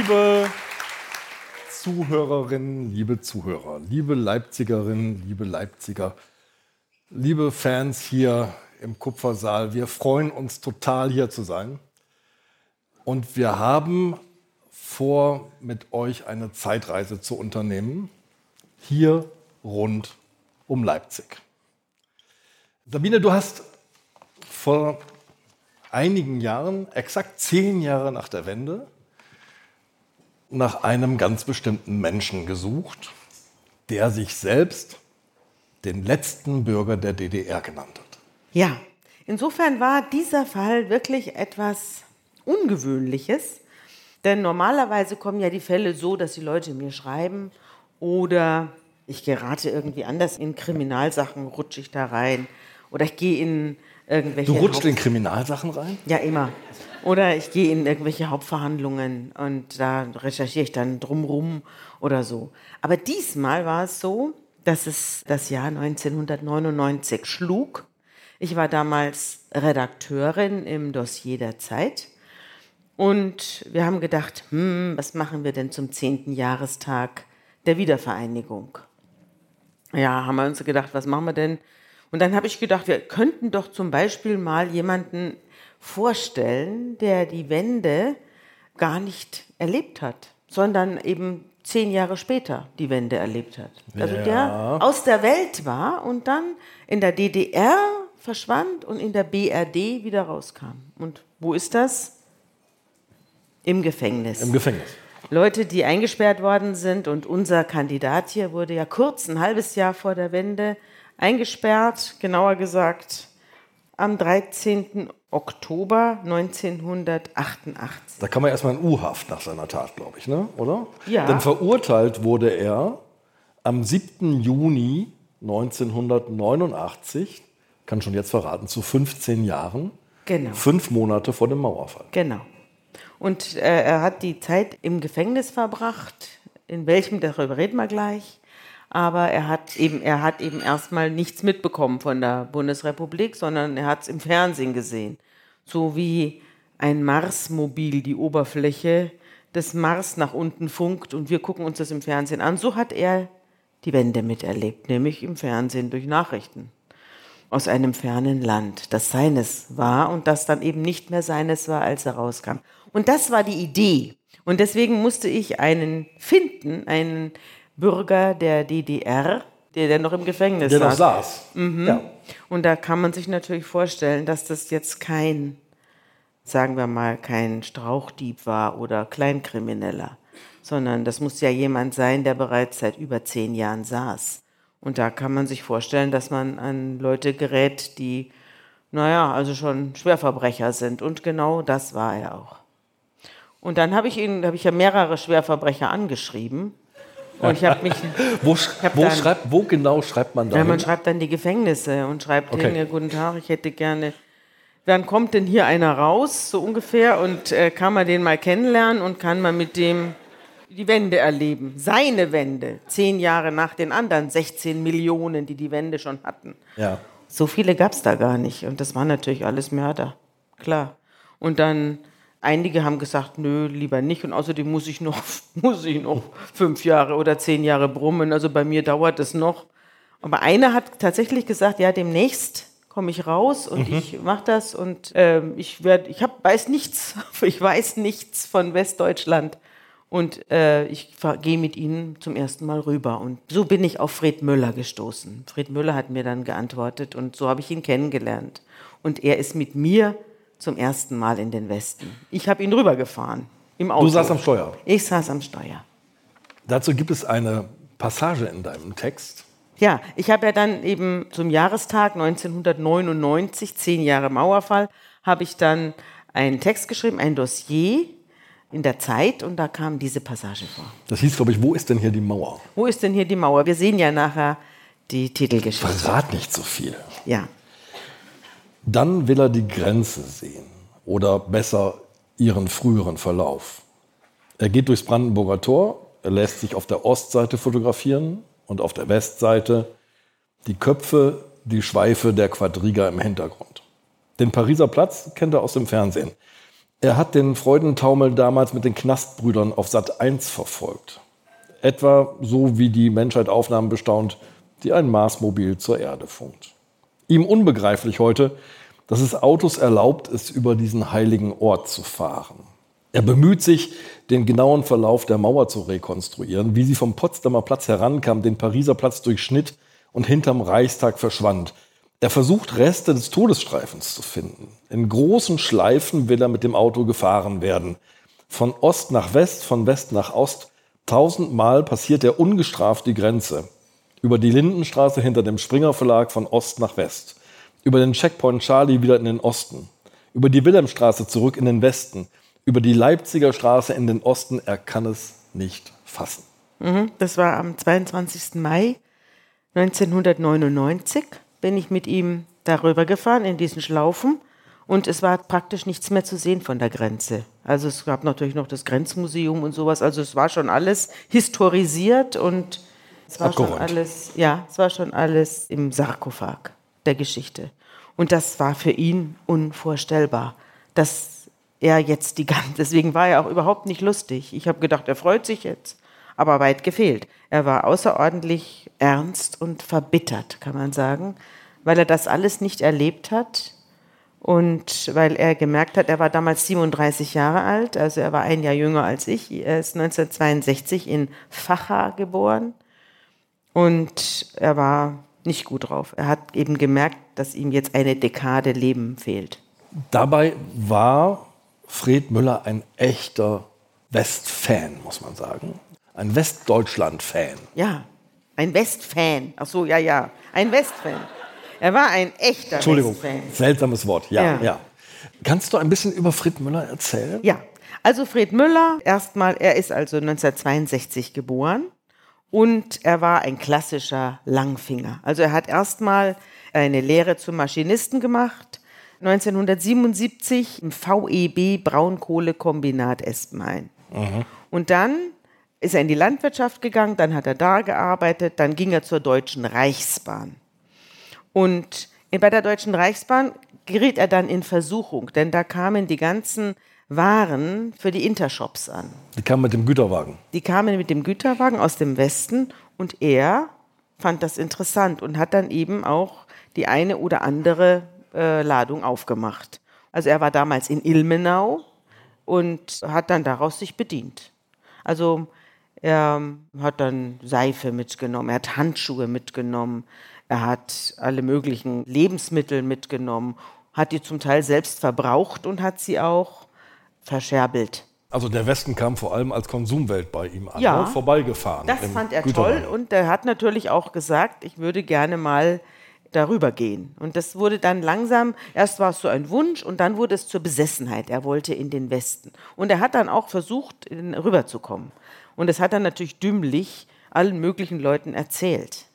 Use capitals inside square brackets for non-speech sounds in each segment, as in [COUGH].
Liebe Zuhörerinnen, liebe Zuhörer, liebe Leipzigerinnen, liebe Leipziger, liebe Fans hier im Kupfersaal, wir freuen uns total hier zu sein. Und wir haben vor, mit euch eine Zeitreise zu unternehmen, hier rund um Leipzig. Sabine, du hast vor einigen Jahren, exakt zehn Jahre nach der Wende, nach einem ganz bestimmten Menschen gesucht, der sich selbst den letzten Bürger der DDR genannt hat. Ja, insofern war dieser Fall wirklich etwas Ungewöhnliches, denn normalerweise kommen ja die Fälle so, dass die Leute mir schreiben oder ich gerate irgendwie anders in Kriminalsachen, rutsche ich da rein oder ich gehe in irgendwelche. Du rutschst in Kriminalsachen rein? Ja, immer. Oder ich gehe in irgendwelche Hauptverhandlungen und da recherchiere ich dann drumrum oder so. Aber diesmal war es so, dass es das Jahr 1999 schlug. Ich war damals Redakteurin im Dossier der Zeit und wir haben gedacht, hm, was machen wir denn zum 10. Jahrestag der Wiedervereinigung? Ja, haben wir uns gedacht, was machen wir denn? Und dann habe ich gedacht, wir könnten doch zum Beispiel mal jemanden vorstellen, der die Wende gar nicht erlebt hat, sondern eben zehn Jahre später die Wende erlebt hat. Also ja. der aus der Welt war und dann in der DDR verschwand und in der BRD wieder rauskam. Und wo ist das? Im Gefängnis. Im Gefängnis. Leute, die eingesperrt worden sind und unser Kandidat hier wurde ja kurz, ein halbes Jahr vor der Wende, eingesperrt, genauer gesagt am 13. Oktober 1988. Da kann man erstmal in U-Haft nach seiner Tat, glaube ich, ne? oder? Ja. Denn verurteilt wurde er am 7. Juni 1989, kann schon jetzt verraten, zu 15 Jahren. Genau. Fünf Monate vor dem Mauerfall. Genau. Und äh, er hat die Zeit im Gefängnis verbracht. In welchem, darüber reden wir gleich. Aber er hat eben, er hat eben erstmal nichts mitbekommen von der Bundesrepublik, sondern er hat es im Fernsehen gesehen. So wie ein Marsmobil die Oberfläche des Mars nach unten funkt und wir gucken uns das im Fernsehen an. So hat er die Wende miterlebt, nämlich im Fernsehen durch Nachrichten aus einem fernen Land, das seines war und das dann eben nicht mehr seines war, als er rauskam. Und das war die Idee. Und deswegen musste ich einen finden, einen Bürger der DDR, der, der noch im Gefängnis der saß. Der noch saß. Mhm. Ja. Und da kann man sich natürlich vorstellen, dass das jetzt kein, sagen wir mal, kein Strauchdieb war oder Kleinkrimineller, sondern das muss ja jemand sein, der bereits seit über zehn Jahren saß. Und da kann man sich vorstellen, dass man an Leute gerät, die, naja, also schon Schwerverbrecher sind. Und genau das war er auch. Und dann habe ich ihn, habe ich ja mehrere Schwerverbrecher angeschrieben. Und ich habe mich. [LAUGHS] wo, hab wo, dann, schreibt, wo genau schreibt man da? Ja, man schreibt dann die Gefängnisse und schreibt okay. denen, guten Tag, ich hätte gerne. Wann kommt denn hier einer raus, so ungefähr? Und äh, kann man den mal kennenlernen und kann man mit dem die Wende erleben. Seine Wende. Zehn Jahre nach den anderen 16 Millionen, die die Wende schon hatten. Ja. So viele gab es da gar nicht. Und das waren natürlich alles Mörder. Klar. Und dann Einige haben gesagt, nö, lieber nicht. Und außerdem muss ich noch, [LAUGHS] muss ich noch fünf Jahre oder zehn Jahre brummen. Also bei mir dauert es noch. Aber einer hat tatsächlich gesagt, ja, demnächst komme ich raus und mhm. ich mache das und äh, ich werde, ich hab, weiß nichts, [LAUGHS] ich weiß nichts von Westdeutschland und äh, ich gehe mit ihnen zum ersten Mal rüber. Und so bin ich auf Fred Müller gestoßen. Fred Müller hat mir dann geantwortet und so habe ich ihn kennengelernt. Und er ist mit mir zum ersten Mal in den Westen. Ich habe ihn rübergefahren im Auto. Du saßt am Steuer? Ich saß am Steuer. Dazu gibt es eine Passage in deinem Text. Ja, ich habe ja dann eben zum Jahrestag 1999, zehn Jahre Mauerfall, habe ich dann einen Text geschrieben, ein Dossier in der Zeit und da kam diese Passage vor. Das hieß, glaube ich, wo ist denn hier die Mauer? Wo ist denn hier die Mauer? Wir sehen ja nachher die Titelgeschichte. Verrat nicht so viel. Ja. Dann will er die Grenze sehen oder besser ihren früheren Verlauf. Er geht durchs Brandenburger Tor, er lässt sich auf der Ostseite fotografieren und auf der Westseite die Köpfe, die Schweife der Quadriga im Hintergrund. Den Pariser Platz kennt er aus dem Fernsehen. Er hat den Freudentaumel damals mit den Knastbrüdern auf Sat 1 verfolgt. Etwa so wie die Menschheit Aufnahmen bestaunt, die ein Marsmobil zur Erde funkt. Ihm unbegreiflich heute, dass es Autos erlaubt ist, über diesen heiligen Ort zu fahren. Er bemüht sich, den genauen Verlauf der Mauer zu rekonstruieren, wie sie vom Potsdamer Platz herankam, den Pariser Platz durchschnitt und hinterm Reichstag verschwand. Er versucht, Reste des Todesstreifens zu finden. In großen Schleifen will er mit dem Auto gefahren werden. Von Ost nach West, von West nach Ost. Tausendmal passiert er ungestraft die Grenze. Über die Lindenstraße hinter dem Springer Verlag von Ost nach West. Über den Checkpoint Charlie wieder in den Osten. Über die Wilhelmstraße zurück in den Westen über die Leipziger Straße in den Osten. Er kann es nicht fassen. Mhm, das war am 22. Mai 1999. Bin ich mit ihm darüber gefahren in diesen Schlaufen und es war praktisch nichts mehr zu sehen von der Grenze. Also es gab natürlich noch das Grenzmuseum und sowas. Also es war schon alles historisiert und es war Abgeräumt. schon alles, ja, es war schon alles im Sarkophag der Geschichte. Und das war für ihn unvorstellbar, dass er jetzt die ganze, deswegen war er auch überhaupt nicht lustig. Ich habe gedacht, er freut sich jetzt, aber weit gefehlt. Er war außerordentlich ernst und verbittert, kann man sagen, weil er das alles nicht erlebt hat und weil er gemerkt hat, er war damals 37 Jahre alt, also er war ein Jahr jünger als ich. Er ist 1962 in Facha geboren und er war nicht gut drauf. Er hat eben gemerkt, dass ihm jetzt eine Dekade Leben fehlt. Dabei war Fred Müller ein echter Westfan, muss man sagen. Ein Westdeutschland-Fan. Ja, ein Westfan. Ach so, ja, ja. Ein Westfan. Er war ein echter Entschuldigung, Westfan. seltsames Wort. Ja, ja, ja. Kannst du ein bisschen über Fred Müller erzählen? Ja, also Fred Müller, erstmal, er ist also 1962 geboren und er war ein klassischer Langfinger. Also er hat erstmal eine Lehre zum Maschinisten gemacht 1977 im VEB Braunkohlekombinat Espenhain. Mhm. Und dann ist er in die Landwirtschaft gegangen, dann hat er da gearbeitet, dann ging er zur Deutschen Reichsbahn. Und bei der Deutschen Reichsbahn geriet er dann in Versuchung, denn da kamen die ganzen Waren für die Intershops an. Die kamen mit dem Güterwagen. Die kamen mit dem Güterwagen aus dem Westen und er fand das interessant und hat dann eben auch die eine oder andere äh, Ladung aufgemacht. Also er war damals in Ilmenau und hat dann daraus sich bedient. Also er hat dann Seife mitgenommen, er hat Handschuhe mitgenommen, er hat alle möglichen Lebensmittel mitgenommen, hat die zum Teil selbst verbraucht und hat sie auch verscherbelt. Also der Westen kam vor allem als Konsumwelt bei ihm an, ja, ne? vorbeigefahren. Das fand er toll und er hat natürlich auch gesagt, ich würde gerne mal darüber gehen. Und das wurde dann langsam, erst war es so ein Wunsch und dann wurde es zur Besessenheit. Er wollte in den Westen. Und er hat dann auch versucht, rüberzukommen. Und das hat er natürlich dümmlich allen möglichen Leuten erzählt.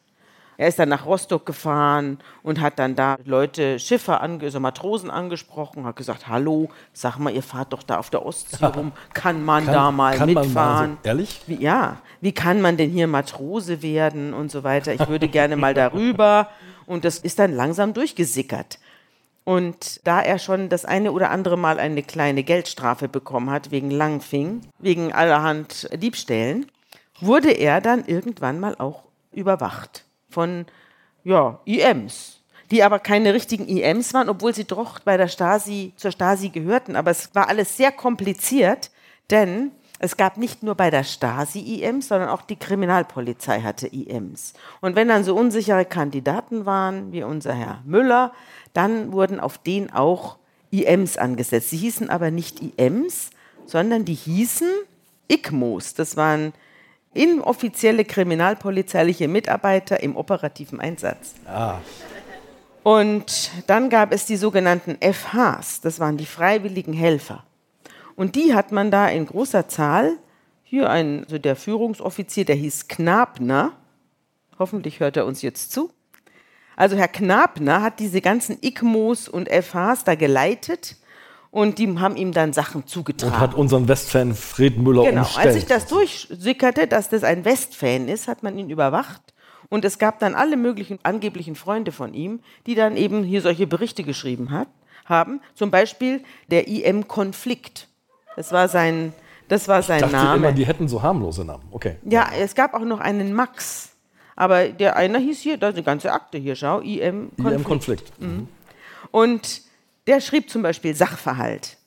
Er ist dann nach Rostock gefahren und hat dann da Leute, Schiffer, also Matrosen angesprochen, hat gesagt, hallo, sag mal, ihr fahrt doch da auf der Ostsee rum, kann man kann, da mal mitfahren? Mal so, ehrlich? Wie, ja, wie kann man denn hier Matrose werden und so weiter? Ich würde gerne mal [LAUGHS] darüber. Und das ist dann langsam durchgesickert. Und da er schon das eine oder andere Mal eine kleine Geldstrafe bekommen hat wegen Langfing, wegen allerhand Diebstählen, wurde er dann irgendwann mal auch überwacht von ja, IMs, die aber keine richtigen IMs waren, obwohl sie doch bei der Stasi zur Stasi gehörten. Aber es war alles sehr kompliziert, denn es gab nicht nur bei der Stasi IMs, sondern auch die Kriminalpolizei hatte IMs. Und wenn dann so unsichere Kandidaten waren, wie unser Herr Müller, dann wurden auf den auch IMs angesetzt. Sie hießen aber nicht IMs, sondern die hießen ICMOs. Das waren inoffizielle kriminalpolizeiliche Mitarbeiter im operativen Einsatz. Ah. Und dann gab es die sogenannten FHs, das waren die freiwilligen Helfer. Und die hat man da in großer Zahl. Hier ein, also der Führungsoffizier, der hieß Knabner. Hoffentlich hört er uns jetzt zu. Also Herr Knabner hat diese ganzen ICMOs und FHs da geleitet und die haben ihm dann Sachen zugetragen. Und hat unseren Westfan Fred Müller genau. umstellt. Als sich das durchsickerte, dass das ein Westfan ist, hat man ihn überwacht. Und es gab dann alle möglichen angeblichen Freunde von ihm, die dann eben hier solche Berichte geschrieben hat, haben. Zum Beispiel der IM-Konflikt. Das war sein, das war sein Ich dachte Name. immer, die hätten so harmlose Namen. Okay. Ja, es gab auch noch einen Max. Aber der einer hieß hier, da ist eine ganze Akte hier, schau, IM IM Konflikt. Konflikt. Mhm. Und der schrieb zum Beispiel Sachverhalt.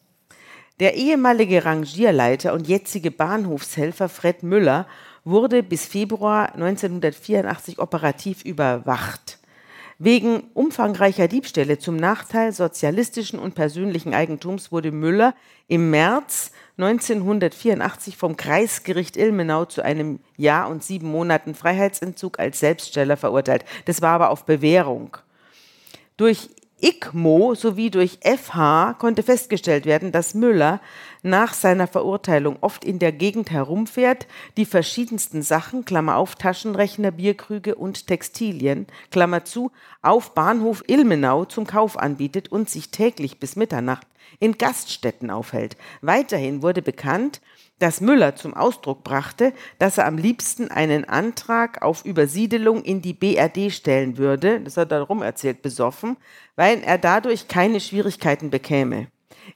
Der ehemalige Rangierleiter und jetzige Bahnhofshelfer Fred Müller wurde bis Februar 1984 operativ überwacht. Wegen umfangreicher Diebstähle zum Nachteil sozialistischen und persönlichen Eigentums wurde Müller im März 1984 vom Kreisgericht Ilmenau zu einem Jahr und sieben Monaten Freiheitsentzug als Selbststeller verurteilt. Das war aber auf Bewährung. Durch ICMO sowie durch FH konnte festgestellt werden, dass Müller nach seiner Verurteilung oft in der Gegend herumfährt, die verschiedensten Sachen, Klammer auf, Taschenrechner, Bierkrüge und Textilien, Klammer zu, auf Bahnhof Ilmenau zum Kauf anbietet und sich täglich bis Mitternacht in Gaststätten aufhält. Weiterhin wurde bekannt, dass Müller zum Ausdruck brachte, dass er am liebsten einen Antrag auf Übersiedelung in die BRD stellen würde, das hat er darum erzählt, besoffen, weil er dadurch keine Schwierigkeiten bekäme.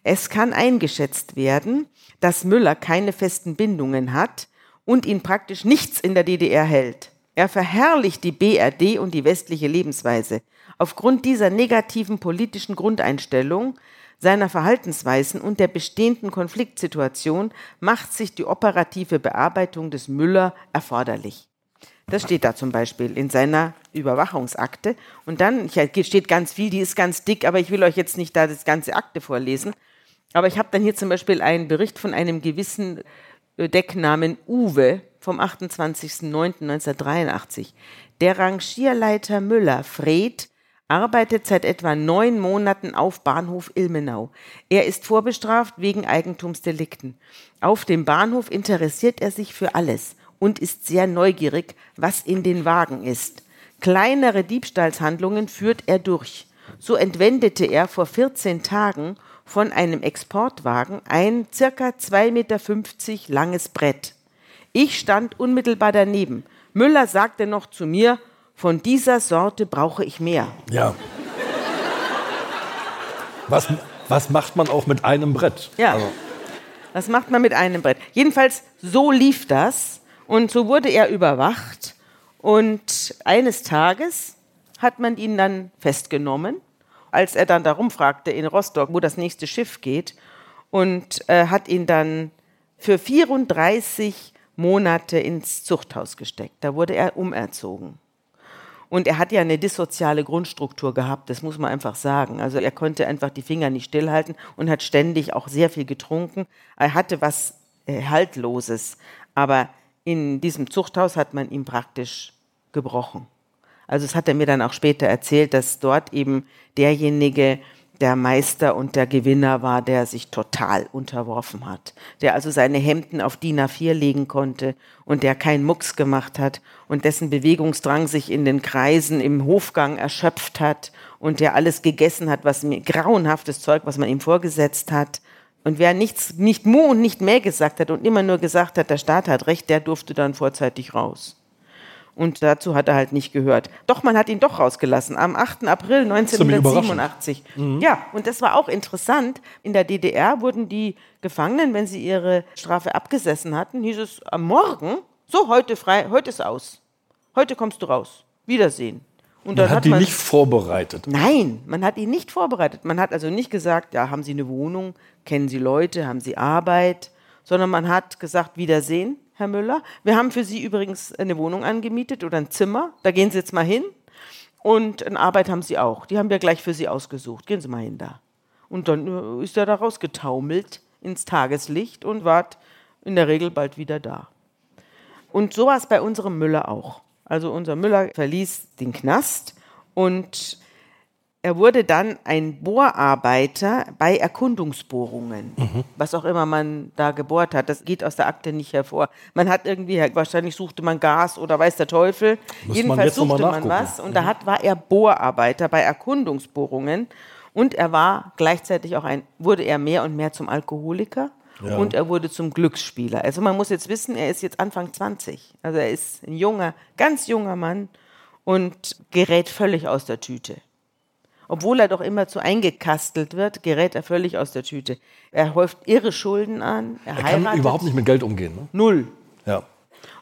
Es kann eingeschätzt werden, dass Müller keine festen Bindungen hat und ihn praktisch nichts in der DDR hält. Er verherrlicht die BRD und die westliche Lebensweise. Aufgrund dieser negativen politischen Grundeinstellung seiner Verhaltensweisen und der bestehenden Konfliktsituation macht sich die operative Bearbeitung des Müller erforderlich. Das steht da zum Beispiel in seiner Überwachungsakte. Und dann steht ganz viel, die ist ganz dick, aber ich will euch jetzt nicht da das ganze Akte vorlesen. Aber ich habe dann hier zum Beispiel einen Bericht von einem gewissen äh, Decknamen Uwe vom 28.09.1983. Der Rangierleiter Müller, Fred, arbeitet seit etwa neun Monaten auf Bahnhof Ilmenau. Er ist vorbestraft wegen Eigentumsdelikten. Auf dem Bahnhof interessiert er sich für alles und ist sehr neugierig, was in den Wagen ist. Kleinere Diebstahlshandlungen führt er durch. So entwendete er vor 14 Tagen von einem Exportwagen ein circa 2,50 Meter langes Brett. Ich stand unmittelbar daneben. Müller sagte noch zu mir, von dieser Sorte brauche ich mehr. Ja. Was, was macht man auch mit einem Brett? Ja. Also, Das macht man mit einem Brett. Jedenfalls, so lief das. Und so wurde er überwacht. Und eines Tages hat man ihn dann festgenommen, als er dann darum fragte in Rostock, wo das nächste Schiff geht. Und äh, hat ihn dann für 34 Monate ins Zuchthaus gesteckt. Da wurde er umerzogen. Und er hat ja eine dissoziale Grundstruktur gehabt, das muss man einfach sagen. Also er konnte einfach die Finger nicht stillhalten und hat ständig auch sehr viel getrunken. Er hatte was äh, Haltloses. Aber in diesem Zuchthaus hat man ihn praktisch gebrochen. Also das hat er mir dann auch später erzählt, dass dort eben derjenige der Meister und der Gewinner war, der sich total unterworfen hat, der also seine Hemden auf DIN A4 legen konnte und der keinen Mucks gemacht hat und dessen Bewegungsdrang sich in den Kreisen im Hofgang erschöpft hat und der alles gegessen hat, was mir grauenhaftes Zeug, was man ihm vorgesetzt hat. Und wer nichts, nicht Mu und nicht mehr gesagt hat und immer nur gesagt hat, der Staat hat recht, der durfte dann vorzeitig raus. Und dazu hat er halt nicht gehört. Doch, man hat ihn doch rausgelassen. Am 8. April Ziemlich 1987. Ja, und das war auch interessant. In der DDR wurden die Gefangenen, wenn sie ihre Strafe abgesessen hatten, hieß es am Morgen, so heute frei, heute ist aus. Heute kommst du raus. Wiedersehen. Und man hat die nicht vorbereitet. Nein, man hat ihn nicht vorbereitet. Man hat also nicht gesagt, ja, haben Sie eine Wohnung, kennen Sie Leute, haben Sie Arbeit, sondern man hat gesagt, Wiedersehen, Herr Müller. Wir haben für Sie übrigens eine Wohnung angemietet oder ein Zimmer. Da gehen Sie jetzt mal hin. Und eine Arbeit haben Sie auch. Die haben wir gleich für Sie ausgesucht. Gehen Sie mal hin da. Und dann äh, ist er da rausgetaumelt ins Tageslicht und war in der Regel bald wieder da. Und so war es bei unserem Müller auch. Also unser Müller verließ den Knast und er wurde dann ein Bohrarbeiter bei Erkundungsbohrungen, was auch immer man da gebohrt hat. Das geht aus der Akte nicht hervor. Man hat irgendwie, wahrscheinlich suchte man Gas oder weiß der Teufel. man Jedenfalls mal suchte man was und da hat, war er Bohrarbeiter bei Erkundungsbohrungen und er war gleichzeitig auch ein, wurde er mehr und mehr zum Alkoholiker. Ja. Und er wurde zum Glücksspieler. Also man muss jetzt wissen, er ist jetzt Anfang 20. Also er ist ein junger, ganz junger Mann und gerät völlig aus der Tüte. Obwohl er doch immer zu eingekastelt wird, gerät er völlig aus der Tüte. Er häuft irre Schulden an. Er, er kann überhaupt nicht mit Geld umgehen. Ne? Null. Ja.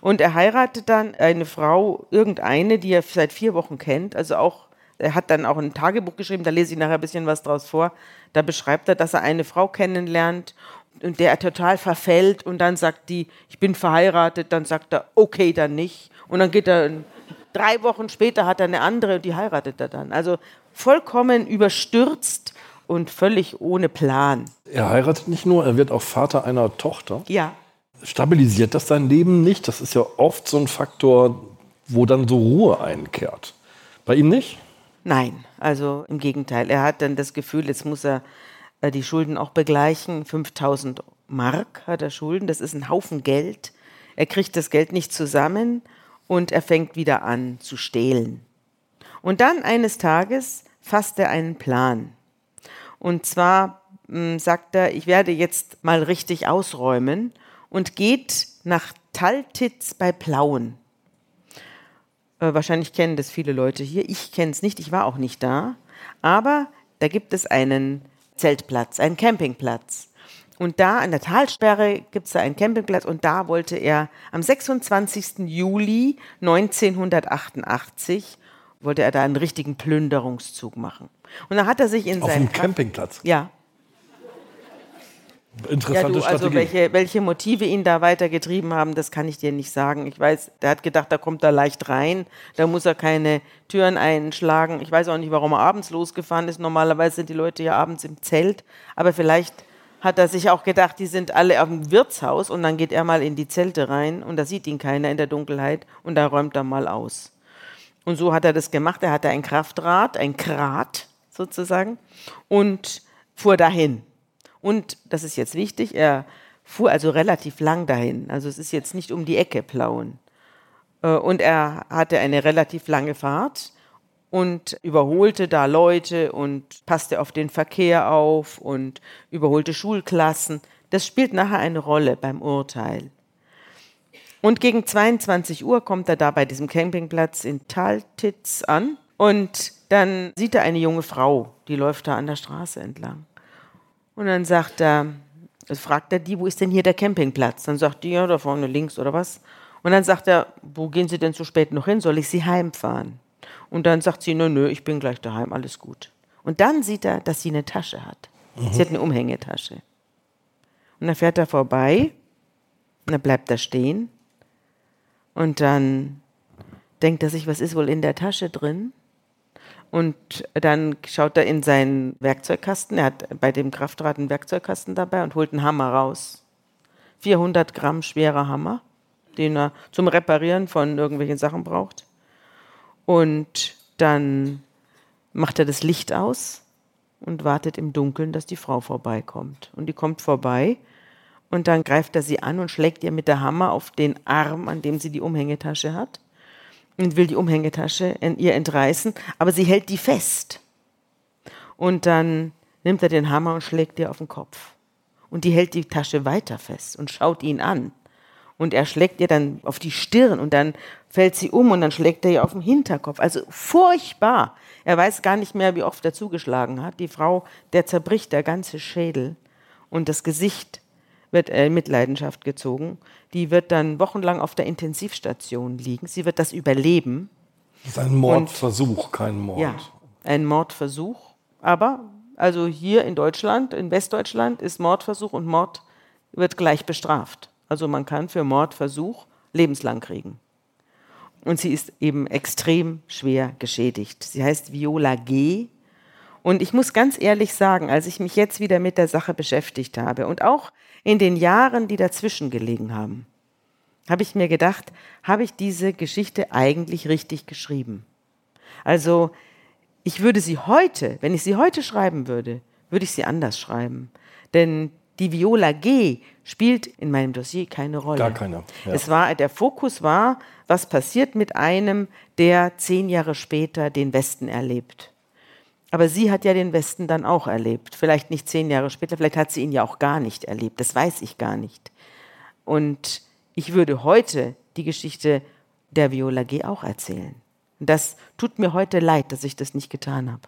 Und er heiratet dann eine Frau, irgendeine, die er seit vier Wochen kennt. Also auch, er hat dann auch ein Tagebuch geschrieben, da lese ich nachher ein bisschen was draus vor. Da beschreibt er, dass er eine Frau kennenlernt und der er total verfällt und dann sagt die, ich bin verheiratet, dann sagt er, okay, dann nicht. Und dann geht er, drei Wochen später hat er eine andere und die heiratet er dann. Also vollkommen überstürzt und völlig ohne Plan. Er heiratet nicht nur, er wird auch Vater einer Tochter. Ja. Stabilisiert das sein Leben nicht? Das ist ja oft so ein Faktor, wo dann so Ruhe einkehrt. Bei ihm nicht? Nein, also im Gegenteil. Er hat dann das Gefühl, jetzt muss er äh, die Schulden auch begleichen. 5000 Mark hat er Schulden, das ist ein Haufen Geld. Er kriegt das Geld nicht zusammen und er fängt wieder an zu stehlen. Und dann eines Tages fasst er einen Plan. Und zwar mh, hm, sagt er, ich werde jetzt mal richtig ausräumen und geht nach Taltitz bei Plauen. Äh, wahrscheinlich kennen das viele Leute hier. Ich kenne es nicht, ich war auch nicht da. Aber da gibt es einen Zeltplatz, einen Campingplatz. Und da an der Talsperre gibt es da einen Campingplatz und da wollte er am 26. Juli 1988 wollte er da einen richtigen Plünderungszug machen. Und dann hat er sich in Auf seinem dem Campingplatz. Ja. Interessante ja, du, also Strategie. welche, welche Motive ihn da weitergetrieben haben, das kann ich dir nicht sagen. Ich weiß, der hat gedacht, da kommt er leicht rein, da muss er keine Türen einschlagen. Ich weiß auch nicht, warum er abends losgefahren ist. Normalerweise sind die Leute ja abends im Zelt, aber vielleicht hat er sich auch gedacht, die sind alle auf dem Wirtshaus und dann geht er mal in die Zelte rein und da sieht ihn keiner in der Dunkelheit und da räumt er mal aus. Und so hat er das gemacht. Er hatte ein Kraftrad, ein Krat sozusagen und fuhr dahin. Und das ist jetzt wichtig, er fuhr also relativ lang dahin. Also es ist jetzt nicht um die Ecke plauen. Äh, und er hatte eine relativ lange Fahrt und überholte da Leute und passte auf den Verkehr auf und überholte Schulklassen. Das spielt nachher eine Rolle beim Urteil. Und gegen 22 Uhr kommt er da bei diesem Campingplatz in Taltitz an und dann sieht er eine junge Frau, die läuft da an der Straße entlang. Und dann sagt er, fragt er die, wo ist denn hier der Campingplatz? Dann sagt die, ja, da vorne links oder was. Und dann sagt er, wo gehen Sie denn so spät noch hin? Soll ich Sie heimfahren? Und dann sagt sie, nö, nö, ich bin gleich daheim, alles gut. Und dann sieht er, dass sie eine Tasche hat. Mhm. Sie hat eine Umhängetasche. Und dann fährt er vorbei und dann bleibt er stehen. Und dann denkt er sich, was ist wohl in der Tasche drin? Und dann schaut er in seinen Werkzeugkasten. Er hat bei dem Kraftrad einen Werkzeugkasten dabei und holt einen Hammer raus. 400 Gramm schwerer Hammer, den er zum Reparieren von irgendwelchen Sachen braucht. Und dann macht er das Licht aus und wartet im Dunkeln, dass die Frau vorbeikommt. Und die kommt vorbei und dann greift er sie an und schlägt ihr mit der Hammer auf den Arm, an dem sie die Umhängetasche hat und will die Umhängetasche ihr entreißen, aber sie hält die fest. Und dann nimmt er den Hammer und schlägt ihr auf den Kopf. Und die hält die Tasche weiter fest und schaut ihn an und er schlägt ihr dann auf die Stirn und dann fällt sie um und dann schlägt er ihr auf den Hinterkopf. Also furchtbar. Er weiß gar nicht mehr, wie oft er zugeschlagen hat. Die Frau, der zerbricht der ganze Schädel und das Gesicht wird in Mitleidenschaft gezogen. Die wird dann wochenlang auf der Intensivstation liegen. Sie wird das überleben. Das ist ein Mordversuch, und, kein Mord. Ja, ein Mordversuch. Aber also hier in Deutschland, in Westdeutschland, ist Mordversuch und Mord wird gleich bestraft. Also man kann für Mordversuch lebenslang kriegen. Und sie ist eben extrem schwer geschädigt. Sie heißt Viola G. Und ich muss ganz ehrlich sagen, als ich mich jetzt wieder mit der Sache beschäftigt habe und auch in den Jahren, die dazwischen gelegen haben, habe ich mir gedacht, habe ich diese Geschichte eigentlich richtig geschrieben? Also ich würde sie heute, wenn ich sie heute schreiben würde, würde ich sie anders schreiben. Denn die Viola G spielt in meinem Dossier keine Rolle. Gar keine. Ja. Es war, der Fokus war, was passiert mit einem, der zehn Jahre später den Westen erlebt. Aber sie hat ja den Westen dann auch erlebt. Vielleicht nicht zehn Jahre später, vielleicht hat sie ihn ja auch gar nicht erlebt. Das weiß ich gar nicht. Und ich würde heute die Geschichte der Viola G auch erzählen. Das tut mir heute leid, dass ich das nicht getan habe.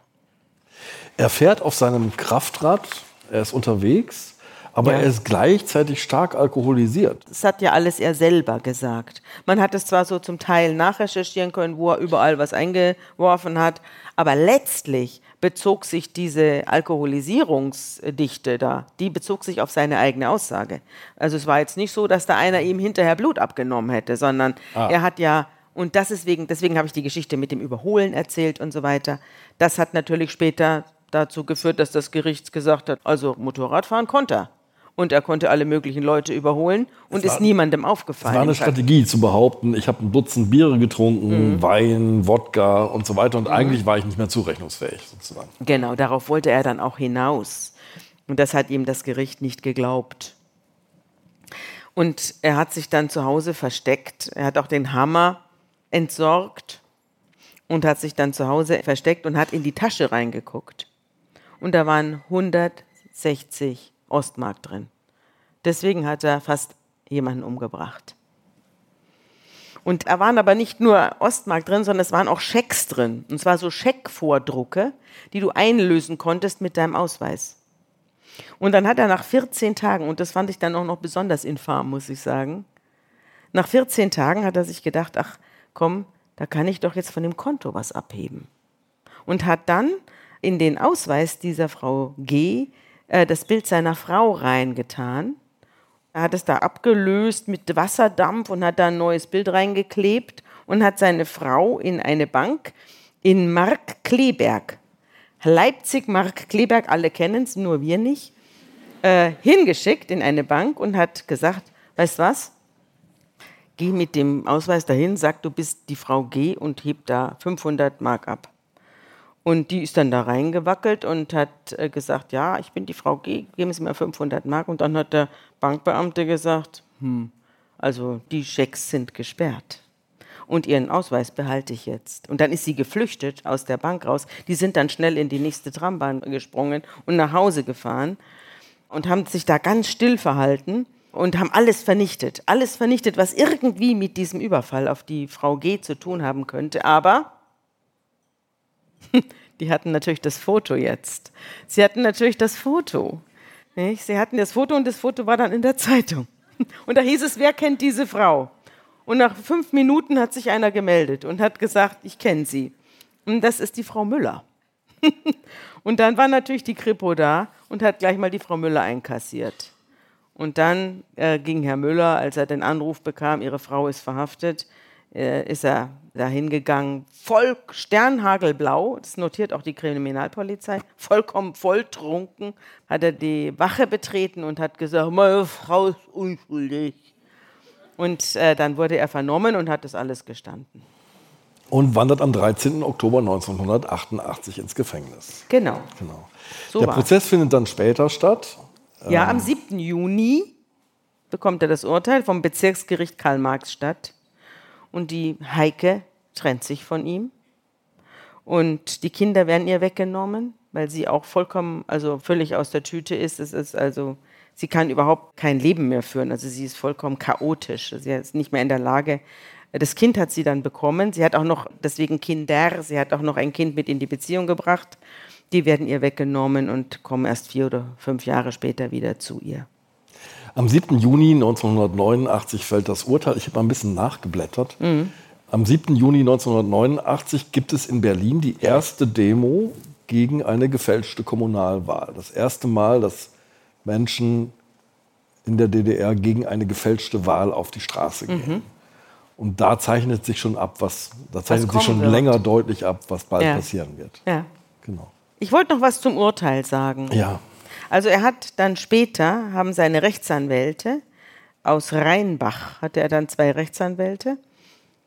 Er fährt auf seinem Kraftrad, er ist unterwegs, aber Ja. er ist gleichzeitig stark alkoholisiert. Das hat ja alles er selber gesagt. Man hat es zwar so zum Teil nachrecherchieren können, wo er überall was eingeworfen hat, aber letztlich bezog sich diese Alkoholisierungsdichte da, die bezog sich auf seine eigene Aussage. Also es war jetzt nicht so, dass da einer ihm hinterher Blut abgenommen hätte, sondern er hat ja, und das ist wegen, deswegen habe ich die Geschichte mit dem Überholen erzählt und so weiter. Das hat natürlich später dazu geführt, dass das Gericht gesagt hat, also Motorradfahren konnte er. Und er konnte alle möglichen Leute überholen und war- ist niemandem Es war aufgefallen. eine Strategie zu behaupten, ich habe ein Dutzend Biere getrunken, Mhm. Wein, Wodka und so weiter und eigentlich war ich nicht mehr zurechnungsfähig sozusagen. Genau, darauf wollte er dann auch hinaus. Und das hat ihm das Gericht nicht geglaubt. Und er hat sich dann zu Hause versteckt. Er hat auch den Hammer entsorgt und hat sich dann zu Hause versteckt und hat in die Tasche reingeguckt. Und da waren 160 Ostmark drin. Deswegen hat er fast jemanden umgebracht. Und da waren aber nicht nur Ostmark drin, sondern es waren auch Schecks drin. Und zwar so Scheckvordrucke, die du einlösen konntest mit deinem Ausweis. Und dann hat er nach 14 Tagen, und das fand ich dann auch noch besonders infam, muss ich sagen, nach 14 Tagen hat er sich gedacht, ach komm, da kann ich doch jetzt von dem Konto was abheben. Und hat dann in den Ausweis dieser Frau G äh, das Bild seiner Frau reingetan. Er hat es da abgelöst mit Wasserdampf und hat da ein neues Bild reingeklebt und hat seine Frau in eine Bank in Mark Kleberg, Leipzig, Mark Kleberg, alle kennen es, nur wir nicht, äh, hingeschickt in eine Bank und hat gesagt, weißt was, geh mit dem Ausweis dahin, sag, du bist die Frau G und heb da 500 Mark ab. Und die ist dann da reingewackelt und hat äh, gesagt, ja, ich bin die Frau G, geben Sie mir 500 Mark. Und dann hat der Bankbeamte gesagt, hm, also die Schecks sind gesperrt. Und ihren Ausweis behalte ich jetzt. Und dann ist sie geflüchtet aus der Bank raus. Die sind dann schnell in die nächste Trambahn gesprungen und nach Hause gefahren und haben sich da ganz still verhalten und haben alles vernichtet. Alles vernichtet, was irgendwie mit diesem Überfall auf die Frau G zu tun haben könnte. Aber [LAUGHS] die hatten natürlich das Foto jetzt. Sie hatten natürlich das Foto. Nicht? Sie hatten das Foto und das Foto war dann in der Zeitung. [LAUGHS] Und da hieß es, wer kennt diese Frau? Und nach fünf Minuten hat sich einer gemeldet und hat gesagt, ich kenne sie. Und das ist die Frau Müller. [LAUGHS] und dann war natürlich die Kripo da und hat gleich mal die Frau Müller einkassiert. Und dann äh, ging Herr Müller, als er den Anruf bekam, ihre Frau ist verhaftet, äh, ist er dahin gegangen, voll sternhagelblau, das notiert auch die Kriminalpolizei, vollkommen volltrunken, hat er die Wache betreten und hat gesagt, meine Frau ist unschuldig. Und äh, dann wurde er vernommen und hat das alles gestanden. Und wandert am 13. Oktober 1988 ins Gefängnis. Genau. Genau. So Der war's. Prozess findet dann später statt. Ja, am 7. Juni bekommt er das Urteil vom Bezirksgericht Karl-Marx-Stadt. Und die Heike trennt sich von ihm. Und die Kinder werden ihr weggenommen, weil sie auch vollkommen, also völlig aus der Tüte ist. Es ist also, sie kann überhaupt kein Leben mehr führen. Also sie ist vollkommen chaotisch. Sie ist nicht mehr in der Lage. Das Kind hat sie dann bekommen. Sie hat auch noch, deswegen Kinder, sie hat auch noch ein Kind mit in die Beziehung gebracht. Die werden ihr weggenommen und kommen erst vier oder fünf Jahre später wieder zu ihr. Am 7. Juni 1989 fällt das Urteil. Ich habe mal ein bisschen nachgeblättert. Am 7. Juni 1989 gibt es in Berlin die erste Demo gegen eine gefälschte Kommunalwahl. Das erste Mal, dass Menschen in der DDR gegen eine gefälschte Wahl auf die Straße gehen. Und da zeichnet sich schon ab, was, da zeichnet sich kommen schon wird. länger deutlich ab, was bald Ja. passieren wird. Ja. Genau. Ich wollte noch was zum Urteil sagen. Ja. Also er hat dann später, haben seine Rechtsanwälte aus Rheinbach, hatte er dann zwei Rechtsanwälte,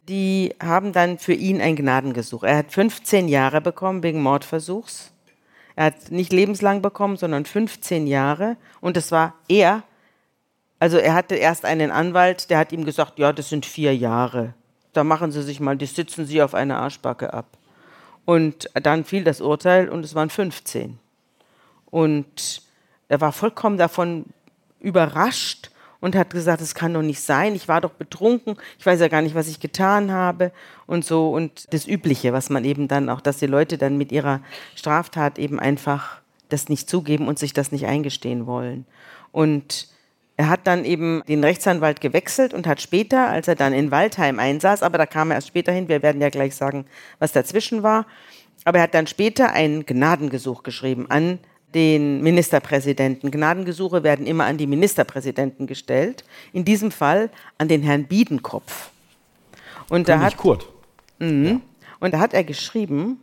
die haben dann für ihn ein Gnadengesuch. Er hat 15 Jahre bekommen wegen Mordversuchs. Er hat nicht lebenslang bekommen, sondern 15 Jahre. Und das war er, also er hatte erst einen Anwalt, der hat ihm gesagt, ja, das sind vier Jahre. Da machen Sie sich mal, die sitzen Sie auf eine Arschbacke ab. Und dann fiel das Urteil und es waren 15. Und er war vollkommen davon überrascht und hat gesagt, es kann doch nicht sein, ich war doch betrunken, ich weiß ja gar nicht, was ich getan habe und so und das Übliche, was man eben dann auch, dass die Leute dann mit ihrer Straftat eben einfach das nicht zugeben und sich das nicht eingestehen wollen. Und er hat dann eben den Rechtsanwalt gewechselt und hat später, als er dann in Waldheim einsaß, aber da kam er erst später hin, wir werden ja gleich sagen, was dazwischen war, aber er hat dann später ein Gnadengesuch geschrieben an den Ministerpräsidenten. Gnadengesuche werden immer an die Ministerpräsidenten gestellt. In diesem Fall an den Herrn Biedenkopf. Und da hat Kurt. Mh, ja. Und da hat er geschrieben,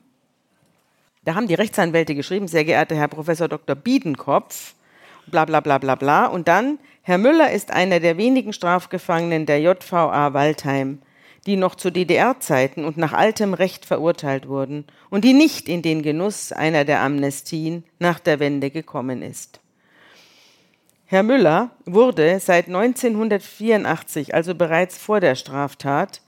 da haben die Rechtsanwälte geschrieben, sehr geehrter Herr Professor Dr. Biedenkopf, bla bla bla bla bla. Und dann, Herr Müller ist einer der wenigen Strafgefangenen der JVA Waldheim die noch zu DDR-Zeiten und nach altem Recht verurteilt wurden und die nicht in den Genuss einer der Amnestien nach der Wende gekommen ist. Herr Müller wurde seit 1984, also bereits vor der Straftat,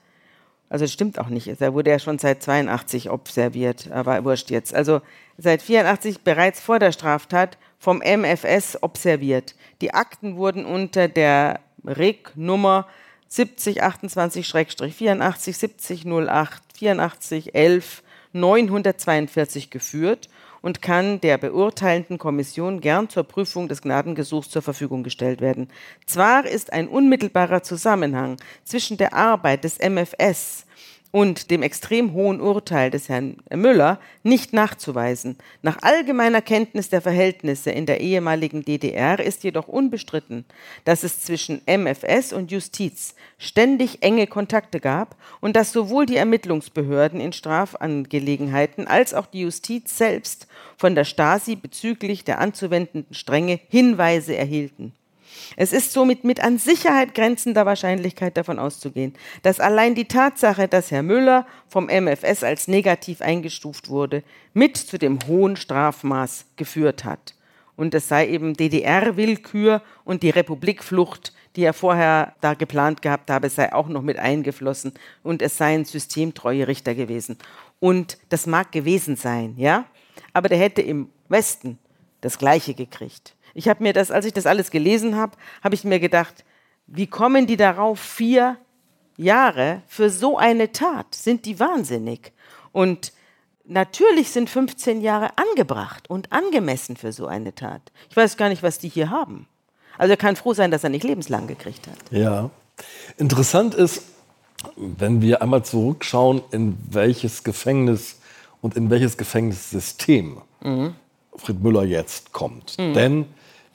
also stimmt auch nicht, er wurde ja schon seit 82 observiert, aber wurscht jetzt, also seit 84 bereits vor der Straftat vom MFS observiert. Die Akten wurden unter der REG-Nummer 70 28-84 70 08 84 11 942 geführt und kann der beurteilenden Kommission gern zur Prüfung des Gnadengesuchs zur Verfügung gestellt werden. Zwar ist ein unmittelbarer Zusammenhang zwischen der Arbeit des MFS und dem extrem hohen Urteil des Herrn Müller nicht nachzuweisen. Nach allgemeiner Kenntnis der Verhältnisse in der ehemaligen DDR ist jedoch unbestritten, dass es zwischen MFS und Justiz ständig enge Kontakte gab und dass sowohl die Ermittlungsbehörden in Strafangelegenheiten als auch die Justiz selbst von der Stasi bezüglich der anzuwendenden Strenge Hinweise erhielten. Es ist somit mit an Sicherheit grenzender Wahrscheinlichkeit davon auszugehen, dass allein die Tatsache, dass Herr Müller vom MFS als negativ eingestuft wurde, mit zu dem hohen Strafmaß geführt hat. Und es sei eben DDR-Willkür und die Republikflucht, die er vorher da geplant gehabt habe, sei auch noch mit eingeflossen und es seien systemtreue Richter gewesen. Und das mag gewesen sein, ja, aber der hätte im Westen das Gleiche gekriegt. Ich habe mir das, als ich das alles gelesen habe, habe ich mir gedacht, wie kommen die darauf, vier Jahre für so eine Tat? Sind die wahnsinnig? Und natürlich sind 15 Jahre angebracht und angemessen für so eine Tat. Ich weiß gar nicht, was die hier haben. Also er kann froh sein, dass er nicht lebenslang gekriegt hat. Ja. Interessant ist, wenn wir einmal zurückschauen, in welches Gefängnis und in welches Gefängnissystem mhm. Fried Müller jetzt kommt. Mhm. Denn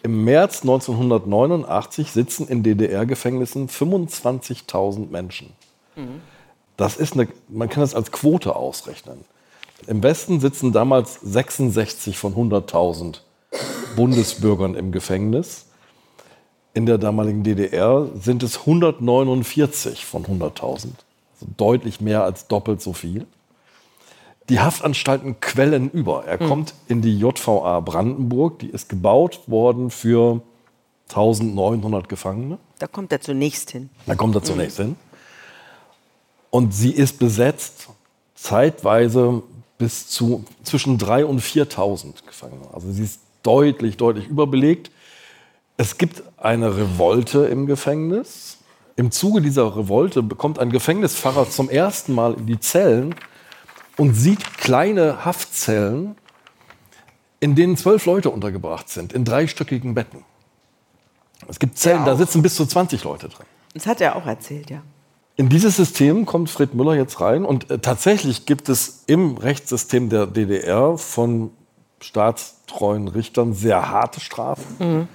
im März 1989 sitzen in DDR-Gefängnissen 25.000 Menschen. Das ist eine, man kann das als Quote ausrechnen. Im Westen sitzen damals 66 von 100.000 Bundesbürgern im Gefängnis. In der damaligen DDR sind es 149 von 100.000, also deutlich mehr als doppelt so viel die Haftanstalten quellen über. Er mhm. kommt in die JVA Brandenburg, die ist gebaut worden für 1900 Gefangene. Da kommt er zunächst hin. Da kommt er zunächst mhm. hin. Und sie ist besetzt zeitweise bis zu zwischen 3.000 und 4.000 Gefangene. Also sie ist deutlich, deutlich überbelegt. Es gibt eine Revolte im Gefängnis. Im Zuge dieser Revolte bekommt ein Gefängnispfarrer zum ersten Mal in die Zellen und sieht kleine Haftzellen, in denen zwölf Leute untergebracht sind, in dreistöckigen Betten. Es gibt Zellen, da sitzen bis zu 20 Leute drin. Das hat er auch erzählt, ja. In dieses System kommt Fred Müller jetzt rein und äh, tatsächlich gibt es im Rechtssystem der DDR von staatstreuen Richtern sehr harte Strafen. Mhm.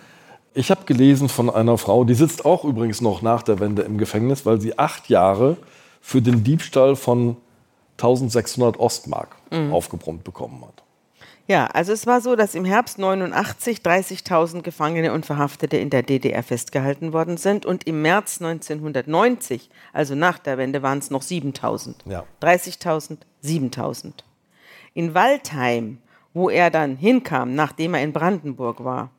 Ich habe gelesen von einer Frau, die sitzt auch übrigens noch nach der Wende im Gefängnis, weil sie acht Jahre für den Diebstahl von 1600 Ostmark mhm. aufgebrummt bekommen hat. Ja, also es war so, dass im Herbst 89 30.000 Gefangene und Verhaftete in der DDR festgehalten worden sind und im März 1990, also nach der Wende, waren es noch 7.000. Ja. 30.000, 7.000. In Waldheim, wo er dann hinkam, nachdem er in Brandenburg war,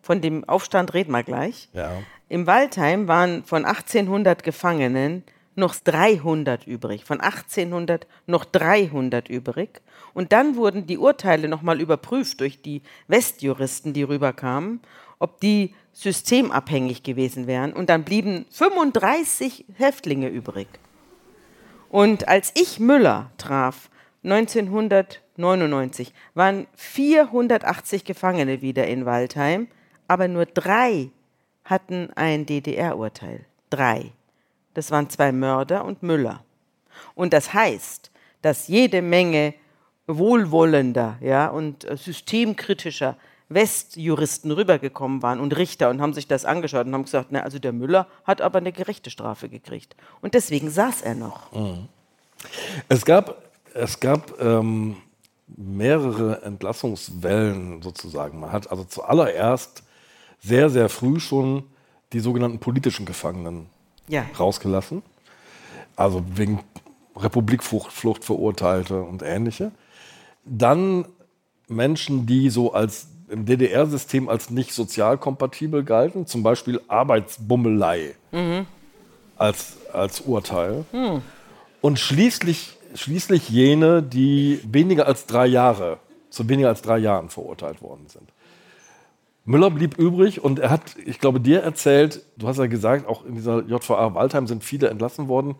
von dem Aufstand reden wir gleich. Ja. Im Waldheim waren von 1800 Gefangenen noch 300 übrig. Von 1800 noch 300 übrig. Und dann wurden die Urteile nochmal überprüft durch die Westjuristen, die rüberkamen, ob die systemabhängig gewesen wären. Und dann blieben 35 Häftlinge übrig. Und als ich Müller traf, 1999, waren 480 Gefangene wieder in Waldheim, aber nur drei hatten ein DDR-Urteil. Drei. Das waren zwei Mörder und Müller. Und das heißt, dass jede Menge wohlwollender ja, und systemkritischer Westjuristen rübergekommen waren und Richter und haben sich das angeschaut und haben gesagt, na, also der Müller hat aber eine gerechte Strafe gekriegt. Und deswegen saß er noch. Mhm. Es gab, es gab ähm, mehrere Entlassungswellen sozusagen. Man hat also zuallererst sehr, sehr früh schon die sogenannten politischen Gefangenen ja. rausgelassen. Also wegen Republikflucht Verurteilte und ähnliche. Dann Menschen, die so als im DDR-System als nicht sozial kompatibel galten, zum Beispiel Arbeitsbummelei mhm. als, als Urteil. Mhm. Und schließlich, schließlich jene, die weniger als drei Jahre, zu weniger als drei Jahren verurteilt worden sind. Müller blieb übrig und er hat, ich glaube, dir erzählt, du hast ja gesagt, auch in dieser JVA Waldheim sind viele entlassen worden.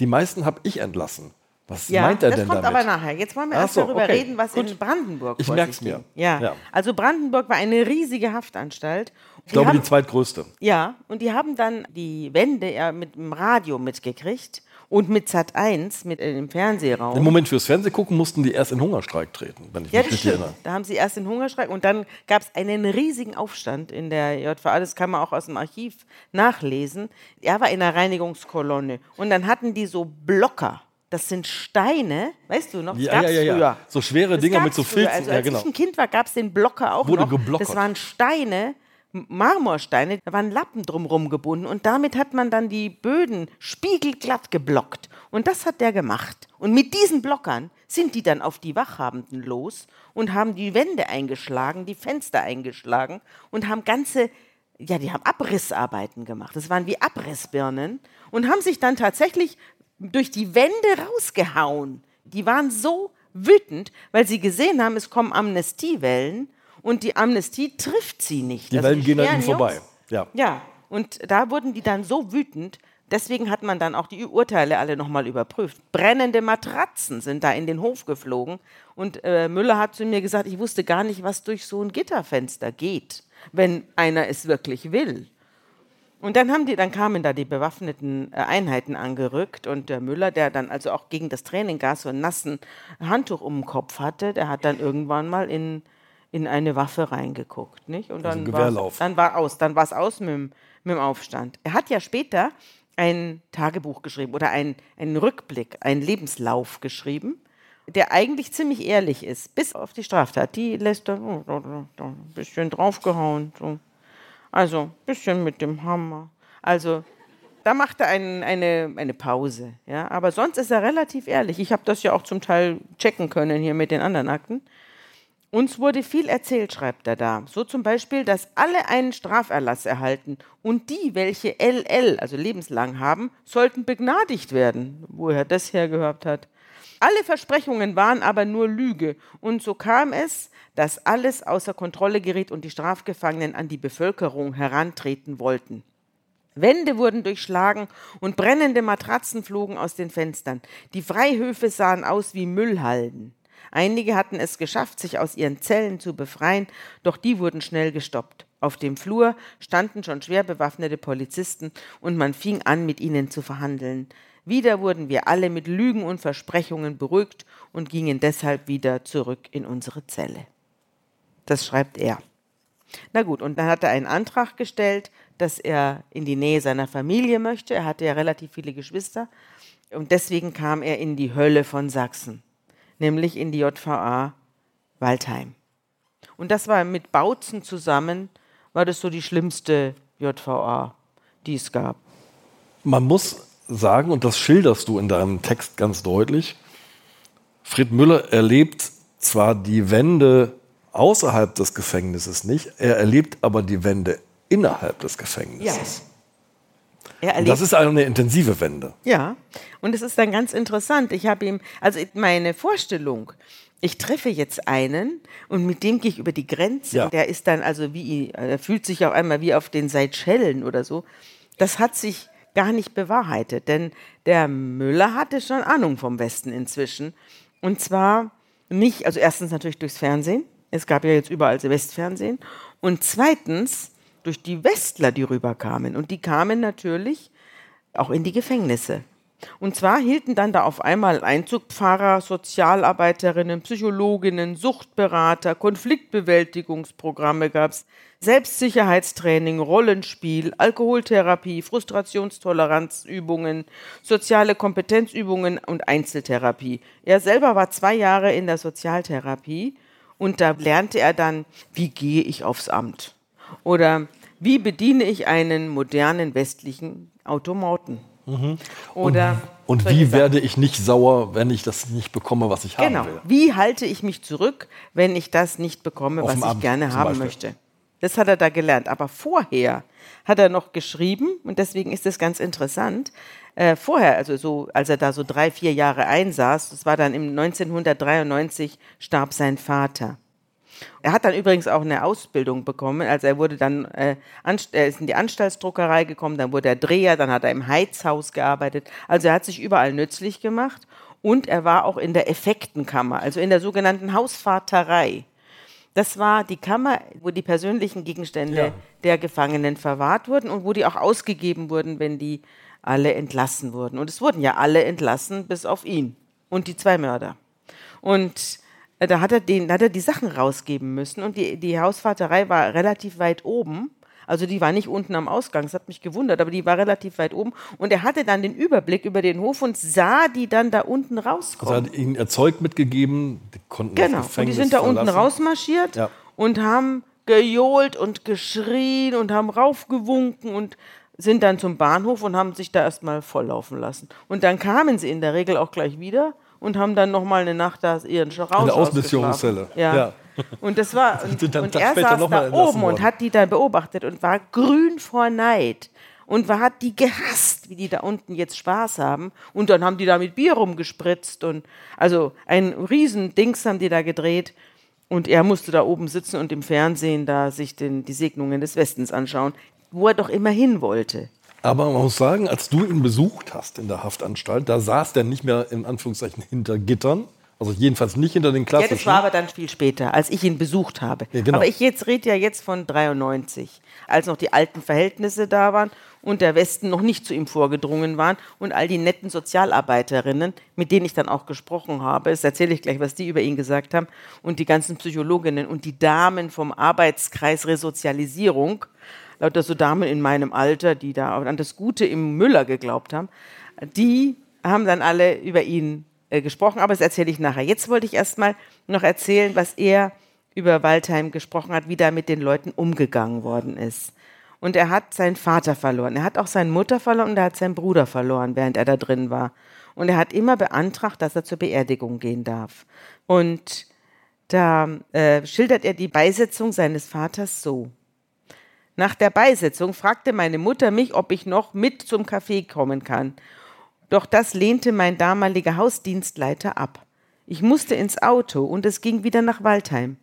Die meisten habe ich entlassen. Was ja, meint er denn damit? Das kommt aber nachher. Jetzt wollen wir erst so, darüber okay, reden, was gut. in Brandenburg Ich merke es mir. Ja. ja. also Brandenburg war eine riesige Haftanstalt. Ich glaube, haben, die zweitgrößte. Ja, und die haben dann die Wände ja mit dem Radio mitgekriegt und mit Sat 1, mit äh, dem Fernsehraum. Im Moment fürs Fernsehgucken mussten die erst in Hungerstreik treten, wenn ich ja, mich richtig erinnere. Da haben sie erst in Hungerstreik und dann gab es einen riesigen Aufstand in der JVA. Das kann man auch aus dem Archiv nachlesen. Er war in der Reinigungskolonne und dann hatten die so Blocker. Das sind Steine, weißt du noch? Das ja, ja, ja, ja, So schwere das Dinger mit so Filzen. Also, als ja, genau. ich ein Kind war, gab es den Blocker auch Wurde noch. Geblockert. Das waren Steine, Marmorsteine, da waren Lappen drumherum gebunden und damit hat man dann die Böden spiegelglatt geblockt. Und das hat der gemacht. Und mit diesen Blockern sind die dann auf die Wachhabenden los und haben die Wände eingeschlagen, die Fenster eingeschlagen und haben ganze, ja, die haben Abrissarbeiten gemacht. Das waren wie Abrissbirnen und haben sich dann tatsächlich durch die Wände rausgehauen. Die waren so wütend, weil sie gesehen haben, es kommen Amnestiewellen und die Amnestie trifft sie nicht. Die also Wellen gehen an ihnen vorbei. Ja. ja, und da wurden die dann so wütend, deswegen hat man dann auch die Urteile alle nochmal überprüft. Brennende Matratzen sind da in den Hof geflogen und äh, Müller hat zu mir gesagt, ich wusste gar nicht, was durch so ein Gitterfenster geht, wenn einer es wirklich will. Und dann, haben die, dann kamen da die bewaffneten äh, Einheiten angerückt und der Müller, der dann also auch gegen das Tränengas so einen nassen Handtuch um den Kopf hatte, der hat dann irgendwann mal in in eine Waffe reingeguckt. Nicht? Und also dann, also dann war aus, dann war es aus mit dem, mit dem Aufstand. Er hat ja später ein Tagebuch geschrieben oder ein, einen Rückblick, einen Lebenslauf geschrieben, der eigentlich ziemlich ehrlich ist, bis auf die Straftat. Die lässt er oh, da, da, ein bisschen draufgehauen. So. Also ein bisschen mit dem Hammer. Also da macht er ein, eine, eine Pause. Ja? Aber sonst ist er relativ ehrlich. Ich habe das ja auch zum Teil checken können hier mit den anderen Akten. Uns wurde viel erzählt, schreibt er da. So zum Beispiel, dass alle einen Straferlass erhalten und die, welche LL, also lebenslang haben, sollten begnadigt werden, wo er das hergehört hat. Alle Versprechungen waren aber nur Lüge und so kam es, dass alles außer Kontrolle geriet und die Strafgefangenen an die Bevölkerung herantreten wollten. Wände wurden durchschlagen und brennende Matratzen flogen aus den Fenstern. Die Freihöfe sahen aus wie Müllhalden. Einige hatten es geschafft, sich aus ihren Zellen zu befreien, doch die wurden schnell gestoppt. Auf dem Flur standen schon schwer bewaffnete Polizisten und man fing an, mit ihnen zu verhandeln. Wieder wurden wir alle mit Lügen und Versprechungen beruhigt und gingen deshalb wieder zurück in unsere Zelle. Das schreibt er. Na gut, und dann hat er einen Antrag gestellt, dass er in die Nähe seiner Familie möchte. Er hatte ja relativ viele Geschwister. Und deswegen kam er in die Hölle von Sachsen nämlich in die JVA Waldheim. Und das war mit Bautzen zusammen, war das so die schlimmste JVA, die es gab. Man muss sagen, und das schilderst du in deinem Text ganz deutlich, Fred Müller erlebt zwar die Wände außerhalb des Gefängnisses nicht, er erlebt aber die Wände innerhalb des Gefängnisses. Das ist eine intensive Wende. Ja, und es ist dann ganz interessant. Ich habe ihm, also meine Vorstellung, ich treffe jetzt einen und mit dem gehe ich über die Grenze. Ja. Der ist dann also wie, er fühlt sich auf einmal wie auf den Seychellen oder so. Das hat sich gar nicht bewahrheitet, denn der Müller hatte schon Ahnung vom Westen inzwischen. Und zwar nicht, also erstens natürlich durchs Fernsehen. Es gab ja jetzt überall Westfernsehen. Und zweitens durch die Westler, die rüberkamen. Und die kamen natürlich auch in die Gefängnisse. Und zwar hielten dann da auf einmal Einzugpfarrer, Sozialarbeiterinnen, Psychologinnen, Suchtberater, Konfliktbewältigungsprogramme gab es, Selbstsicherheitstraining, Rollenspiel, Alkoholtherapie, Frustrationstoleranzübungen, soziale Kompetenzübungen und Einzeltherapie. Er selber war zwei Jahre in der Sozialtherapie und da lernte er dann, wie gehe ich aufs Amt oder wie bediene ich einen modernen westlichen Automaten. Oder Und solche wie Sachen. werde ich nicht sauer, wenn ich das nicht bekomme, was ich Genau. haben will? Wie halte ich mich zurück, wenn ich das nicht bekomme, Auf was ich Amt gerne haben Beispiel. möchte? Das hat er da gelernt. Aber vorher hat er noch geschrieben, und deswegen ist das ganz interessant. Äh, vorher, also so, als er da so drei, vier Jahre einsaß, das war dann im 1993, starb sein Vater. Er hat dann übrigens auch eine Ausbildung bekommen. Also er wurde dann äh, er ist in die Anstaltsdruckerei gekommen, dann wurde er Dreher, dann hat er im Heizhaus gearbeitet. Also er hat sich überall nützlich gemacht und er war auch in der Effektenkammer, also in der sogenannten Hausvaterei. Das war die Kammer, wo die persönlichen Gegenstände Ja. der Gefangenen verwahrt wurden und wo die auch ausgegeben wurden, wenn die alle entlassen wurden. Und es wurden ja alle entlassen, bis auf ihn und die zwei Mörder. Und da hat er, den, hat er die Sachen rausgeben müssen und die, die Hausvaterei war relativ weit oben. Also die war nicht unten am Ausgang, das hat mich gewundert, aber die war relativ weit oben. Und er hatte dann den Überblick über den Hof und sah die dann da unten Also er rauskommen. hat ihnen Erzeug mitgegeben, die konnten Genau. das Und die Gefängnis sind da unten verlassen. rausmarschiert Ja. und haben gejohlt und geschrien und haben raufgewunken und sind dann zum Bahnhof und haben sich da erstmal volllaufen lassen. Und dann kamen sie in der Regel auch gleich wieder und haben dann nochmal eine Nacht da ihren Rausch ausgeschlafen. Ausmissionszelle. Ja. Ja. Und das war [LAUGHS] und, und Tag er saß da oben und worden. hat die dann beobachtet und war grün vor Neid und war, hat die gehasst, wie die da unten jetzt Spaß haben. Und dann haben die da mit Bier rumgespritzt und also ein riesen Dings haben die da gedreht. Und er musste da oben sitzen und im Fernsehen da sich den, die Segnungen des Westens anschauen, wo er doch immer hin wollte. Aber man muss sagen, als du ihn besucht hast in der Haftanstalt, da saß der nicht mehr in Anführungszeichen hinter Gittern. Also jedenfalls nicht hinter den Ja, klassischen. das war aber dann viel später, als ich ihn besucht habe. Ja, genau. Aber ich jetzt rede ja jetzt von 93, als noch die alten Verhältnisse da waren und der Westen noch nicht zu ihm vorgedrungen waren und all die netten Sozialarbeiterinnen, mit denen ich dann auch gesprochen habe, das erzähle ich gleich, was die über ihn gesagt haben, und die ganzen Psychologinnen und die Damen vom Arbeitskreis Resozialisierung, lauter so Damen in meinem Alter, die da an das Gute im Müller geglaubt haben, die haben dann alle über ihn äh, gesprochen, aber das erzähle ich nachher. Jetzt wollte ich erstmal noch erzählen, was er über Waldheim gesprochen hat, wie da mit den Leuten umgegangen worden ist. Und er hat seinen Vater verloren, er hat auch seine Mutter verloren und er hat seinen Bruder verloren, während er da drin war. Und er hat immer beantragt, dass er zur Beerdigung gehen darf. Und da äh, schildert er die Beisetzung seines Vaters so. Nach der Beisetzung fragte meine Mutter mich, ob ich noch mit zum Café kommen kann. Doch das lehnte mein damaliger Hausdienstleiter ab. Ich musste ins Auto und es ging wieder nach Waldheim.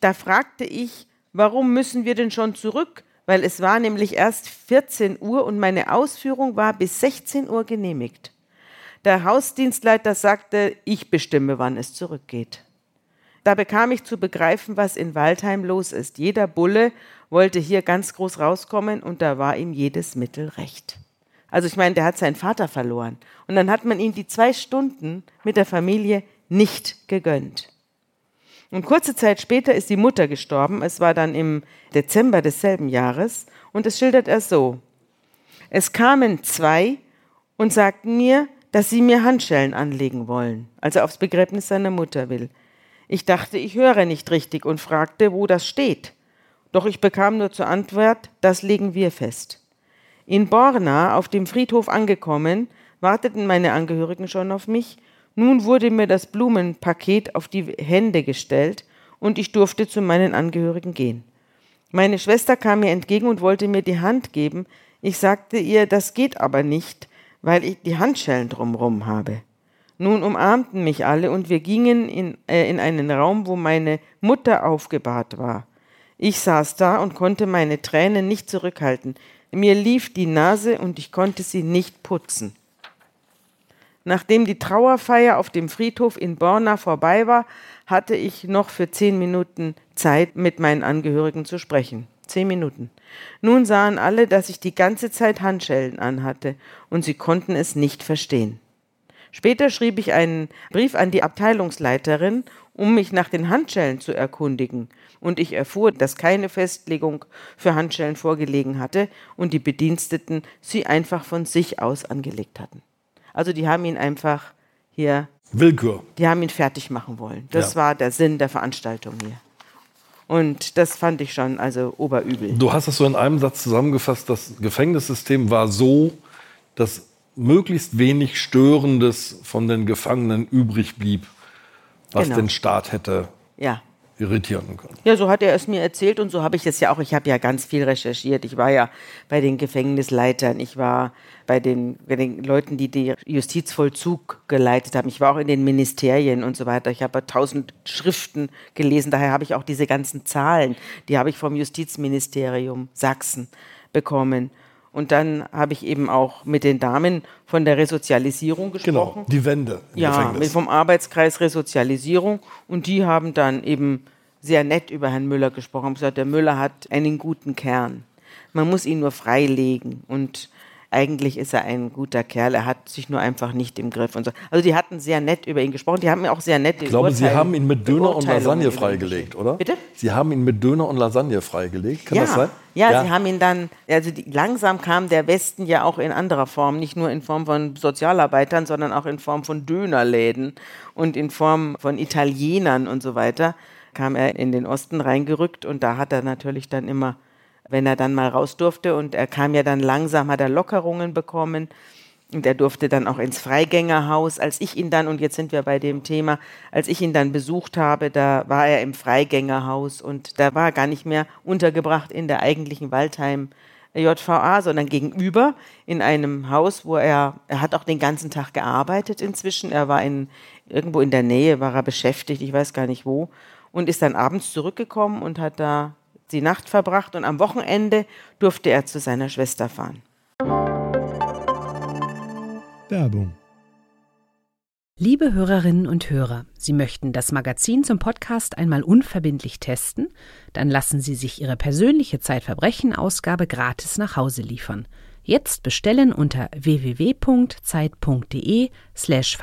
Da fragte ich, warum müssen wir denn schon zurück? Weil es war nämlich erst 14 Uhr und meine Ausführung war bis 16 Uhr genehmigt. Der Hausdienstleiter sagte, ich bestimme, wann es zurückgeht. Da bekam ich zu begreifen, was in Waldheim los ist. Jeder Bulle wollte hier ganz groß rauskommen und da war ihm jedes Mittel recht. Also ich meine, der hat seinen Vater verloren. Und dann hat man ihm die zwei Stunden mit der Familie nicht gegönnt. Und kurze Zeit später ist die Mutter gestorben. Es war dann im Dezember desselben Jahres. Und es schildert er so. Es kamen zwei und sagten mir, dass sie mir Handschellen anlegen wollen, als er aufs Begräbnis seiner Mutter will. Ich dachte, ich höre nicht richtig und fragte, wo das steht. Doch ich bekam nur zur Antwort, das legen wir fest. In Borna, auf dem Friedhof angekommen, warteten meine Angehörigen schon auf mich. Nun wurde mir das Blumenpaket auf die Hände gestellt und ich durfte zu meinen Angehörigen gehen. Meine Schwester kam mir entgegen und wollte mir die Hand geben. Ich sagte ihr, das geht aber nicht, weil ich die Handschellen drumrum habe. Nun umarmten mich alle und wir gingen in, äh, in einen Raum, wo meine Mutter aufgebahrt war. Ich saß da und konnte meine Tränen nicht zurückhalten. Mir lief die Nase und ich konnte sie nicht putzen. Nachdem die Trauerfeier auf dem Friedhof in Borna vorbei war, hatte ich noch für zehn Minuten Zeit, mit meinen Angehörigen zu sprechen. Zehn Minuten. Nun sahen alle, dass ich die ganze Zeit Handschellen anhatte, und sie konnten es nicht verstehen. Später schrieb ich einen Brief an die Abteilungsleiterin, um mich nach den Handschellen zu erkundigen, und ich erfuhr, dass keine Festlegung für Handschellen vorgelegen hatte und die Bediensteten sie einfach von sich aus angelegt hatten. Also die haben ihn einfach hier. Willkür. Die haben ihn fertig machen wollen. Das ja. war der Sinn der Veranstaltung hier. Und das fand ich schon also oberübel. Du hast es so in einem Satz zusammengefasst, das Gefängnissystem war so, dass möglichst wenig Störendes von den Gefangenen übrig blieb, was genau. den Staat hätte ja irritieren können. Ja, so hat er es mir erzählt und so habe ich es ja auch. Ich habe ja ganz viel recherchiert. Ich war ja bei den Gefängnisleitern, ich war bei den, bei den Leuten, die den Justizvollzug geleitet haben. Ich war auch in den Ministerien und so weiter. Ich habe tausend Schriften gelesen. Daher habe ich auch diese ganzen Zahlen, die habe ich vom Justizministerium Sachsen bekommen. Und dann habe ich eben auch mit den Damen von der Resozialisierung genau, gesprochen. Genau, die Wende. ja, mit vom Arbeitskreis Resozialisierung. Und die haben dann eben sehr nett über Herrn Müller gesprochen. Haben gesagt, der Müller hat einen guten Kern. Man muss ihn nur freilegen. Und eigentlich ist er ein guter Kerl, er hat sich nur einfach nicht im Griff und so. Also die hatten sehr nett über ihn gesprochen, die haben mir auch sehr nett Ich glaube, Sie haben ihn mit Döner und Lasagne freigelegt, oder? Bitte? Sie haben ihn mit Döner und Lasagne freigelegt, kann ja. das sein? Ja, ja, sie haben ihn dann, also die, langsam kam der Westen ja auch in anderer Form, nicht nur in Form von Sozialarbeitern, sondern auch in Form von Dönerläden und in Form von Italienern und so weiter, kam er in den Osten reingerückt und da hat er natürlich dann immer wenn er dann mal raus durfte. Und er kam ja dann langsam, hat er Lockerungen bekommen. Und er durfte dann auch ins Freigängerhaus. Als ich ihn dann, und jetzt sind wir bei dem Thema, als ich ihn dann besucht habe, da war er im Freigängerhaus und da war er gar nicht mehr untergebracht in der eigentlichen Waldheim JVA, sondern gegenüber in einem Haus, wo er, er hat auch den ganzen Tag gearbeitet inzwischen. Er war in, irgendwo in der Nähe, war er beschäftigt, ich weiß gar nicht wo, und ist dann abends zurückgekommen und hat da die Nacht verbracht und am Wochenende durfte er zu seiner Schwester fahren. Werbung. Liebe Hörerinnen und Hörer, Sie möchten das Magazin zum Podcast einmal unverbindlich testen? Dann lassen Sie sich Ihre persönliche Zeitverbrechen-Ausgabe gratis nach Hause liefern. Jetzt bestellen unter www.zeit.de/slash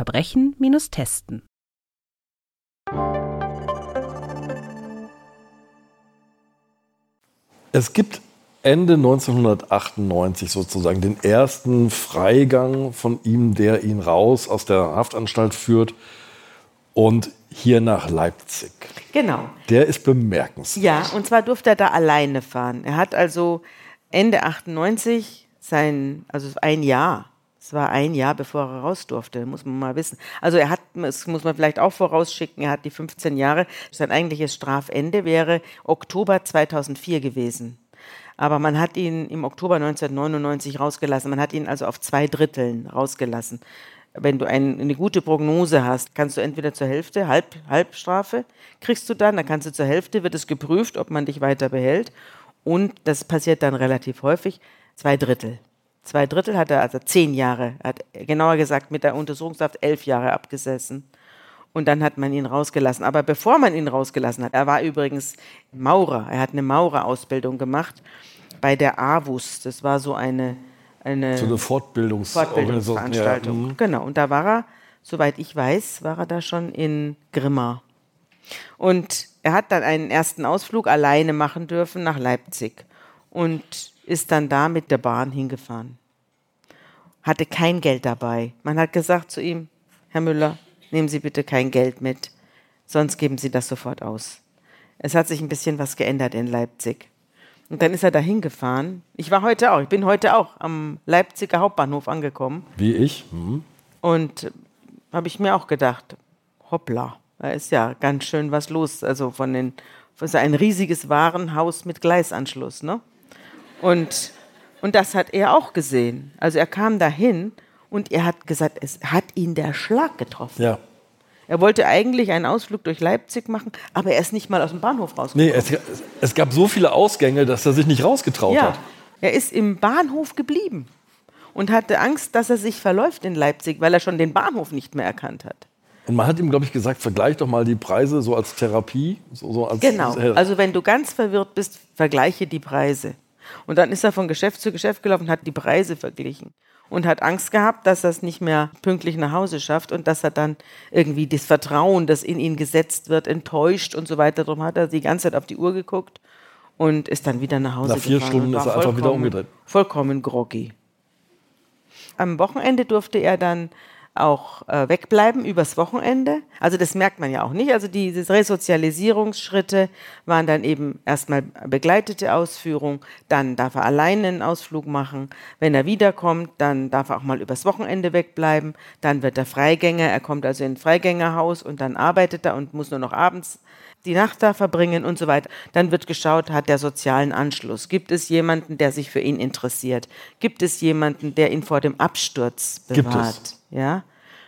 Es gibt Ende 1998 sozusagen den ersten Freigang von ihm, der ihn raus aus der Haftanstalt führt und hier nach Leipzig. Genau. Der ist bemerkenswert. Ja, und zwar durfte er da alleine fahren. Er hat also Ende 98 sein, also ein Jahr es war ein Jahr, bevor er raus durfte, muss man mal wissen. Also er hat, das muss man vielleicht auch vorausschicken, er hat die 15 Jahre. Sein eigentliches Strafende wäre Oktober 2004 gewesen. Aber man hat ihn im Oktober 1999 rausgelassen. Man hat ihn also auf zwei Dritteln rausgelassen. Wenn du ein, eine gute Prognose hast, kannst du entweder zur Hälfte, Halb, Halbstrafe kriegst du dann, dann kannst du zur Hälfte, wird es geprüft, ob man dich weiter behält. Und das passiert dann relativ häufig, zwei Drittel. Zwei Drittel hat er, also zehn Jahre, hat genauer gesagt mit der Untersuchungshaft elf Jahre abgesessen. Und dann hat man ihn rausgelassen. Aber bevor man ihn rausgelassen hat, er war übrigens Maurer, er hat eine Maurerausbildung gemacht bei der AWUS. Das war so eine, eine, so eine Fortbildungs Fortbildungsveranstaltung. Ja. Mhm. Genau, und da war er, soweit ich weiß, war er da schon in Grimma. Und er hat dann einen ersten Ausflug alleine machen dürfen nach Leipzig. Und ist dann da mit der Bahn hingefahren. Hatte kein Geld dabei. Man hat gesagt zu ihm, Herr Müller, nehmen Sie bitte kein Geld mit, sonst geben Sie das sofort aus. Es hat sich ein bisschen was geändert in Leipzig. Und dann ist er da hingefahren. Ich war heute auch, ich bin heute auch am Leipziger Hauptbahnhof angekommen. Wie ich? Mhm. Und habe ich mir auch gedacht, hoppla, da ist ja ganz schön was los. Also von den, das ist ein riesiges Warenhaus mit Gleisanschluss, ne? Und, Und das hat er auch gesehen. Also er kam dahin und er hat gesagt, es hat ihn der Schlag getroffen. Ja. Er wollte eigentlich einen Ausflug durch Leipzig machen, aber er ist nicht mal aus dem Bahnhof rausgekommen. Nee, es, es gab so viele Ausgänge, dass er sich nicht rausgetraut ja, hat. er ist im Bahnhof geblieben und hatte Angst, dass er sich verläuft in Leipzig, weil er schon den Bahnhof nicht mehr erkannt hat. Und man hat ihm, glaube ich, gesagt, vergleich doch mal die Preise so als Therapie. So, so als Genau. Also wenn du ganz verwirrt bist, vergleiche die Preise. Und dann ist er von Geschäft zu Geschäft gelaufen hat die Preise verglichen. Und hat Angst gehabt, dass er es nicht mehr pünktlich nach Hause schafft und dass er dann irgendwie das Vertrauen, das in ihn gesetzt wird, enttäuscht und so weiter. Darum hat er die ganze Zeit auf die Uhr geguckt und ist dann wieder nach Hause Nach vier gefahren Stunden ist er einfach wieder umgedreht. Vollkommen groggy. Am Wochenende durfte er dann auch äh, wegbleiben übers Wochenende. Also das merkt man ja auch nicht. Also diese Resozialisierungsschritte waren dann eben erstmal begleitete Ausführung, dann darf er alleine einen Ausflug machen. Wenn er wiederkommt, dann darf er auch mal übers Wochenende wegbleiben. Dann wird er Freigänger, er kommt also in ein Freigängerhaus und dann arbeitet er und muss nur noch abends die Nacht da verbringen und so weiter. Dann wird geschaut, hat der sozialen Anschluss. Gibt es jemanden, der sich für ihn interessiert? Gibt es jemanden, der ihn vor dem Absturz Gibt es. Ja.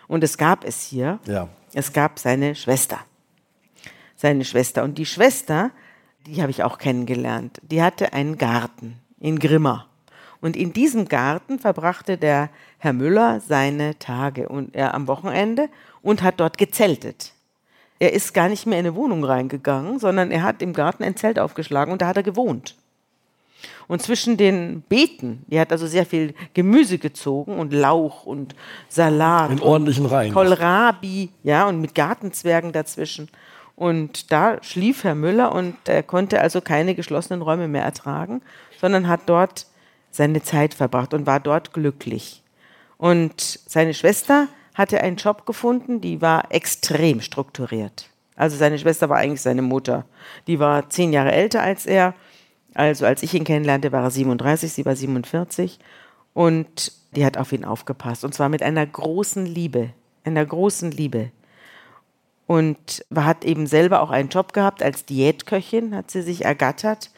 Und es gab es hier. Ja. Es gab seine Schwester. Seine Schwester. Und die Schwester, die habe ich auch kennengelernt, die hatte einen Garten in Grimma. Und in diesem Garten verbrachte der Herr Müller seine Tage und er am Wochenende und hat dort gezeltet. Er ist gar nicht mehr in eine Wohnung reingegangen, sondern er hat im Garten ein Zelt aufgeschlagen und da hat er gewohnt. Und zwischen den Beeten, die hat also sehr viel Gemüse gezogen und Lauch und Salat. In ordentlichen Reihen. Kohlrabi, ja, und mit Gartenzwergen dazwischen. Und da schlief Herr Müller und er konnte also keine geschlossenen Räume mehr ertragen, sondern hat dort seine Zeit verbracht und war dort glücklich. Und seine Schwester hatte einen Job gefunden, die war extrem strukturiert. Also seine Schwester war eigentlich seine Mutter. Die war zehn Jahre älter als er. Also als ich ihn kennenlernte, war er 37, sie war 47. Und die hat auf ihn aufgepasst. Und zwar mit einer großen Liebe. Einer großen Liebe. Und hat eben selber auch einen Job gehabt als Diätköchin, hat sie sich ergattert.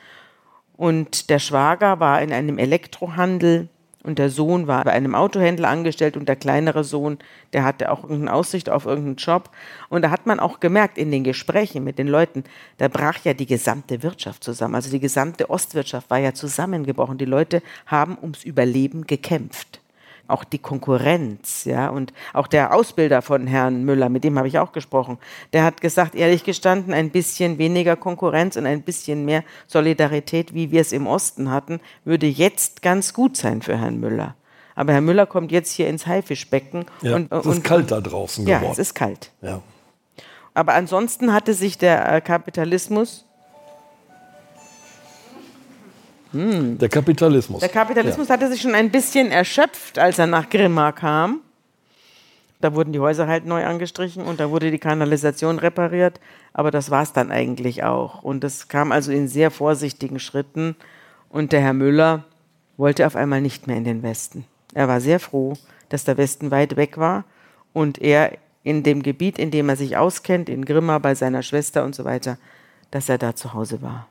Und der Schwager war in einem Elektrohandel und der Sohn war bei einem Autohändler angestellt und der kleinere Sohn, der hatte auch irgendeine Aussicht auf irgendeinen Job. Und da hat man auch gemerkt in den Gesprächen mit den Leuten, da brach ja die gesamte Wirtschaft zusammen. Also die gesamte Ostwirtschaft war ja zusammengebrochen. Die Leute haben ums Überleben gekämpft. Auch die Konkurrenz, ja, und auch der Ausbilder von Herrn Müller, mit dem habe ich auch gesprochen, der hat gesagt, ehrlich gestanden, ein bisschen weniger Konkurrenz und ein bisschen mehr Solidarität, wie wir es im Osten hatten, würde jetzt ganz gut sein für Herrn Müller. Aber Herr Müller kommt jetzt hier ins Haifischbecken Ja, und, es und ist kalt da draußen ja, geworden. es ist kalt. ja. Aber ansonsten hatte sich der äh, Kapitalismus, Der Kapitalismus. der Kapitalismus hatte sich schon ein bisschen erschöpft, als er nach Grimma kam. Da wurden die Häuser halt neu angestrichen und da wurde die Kanalisation repariert. Aber das war es dann eigentlich auch. Und das kam also in sehr vorsichtigen Schritten. Und der Herr Müller wollte auf einmal nicht mehr in den Westen. Er war sehr froh, dass der Westen weit weg war und er in dem Gebiet, in dem er sich auskennt, in Grimma bei seiner Schwester und so weiter, dass er da zu Hause war.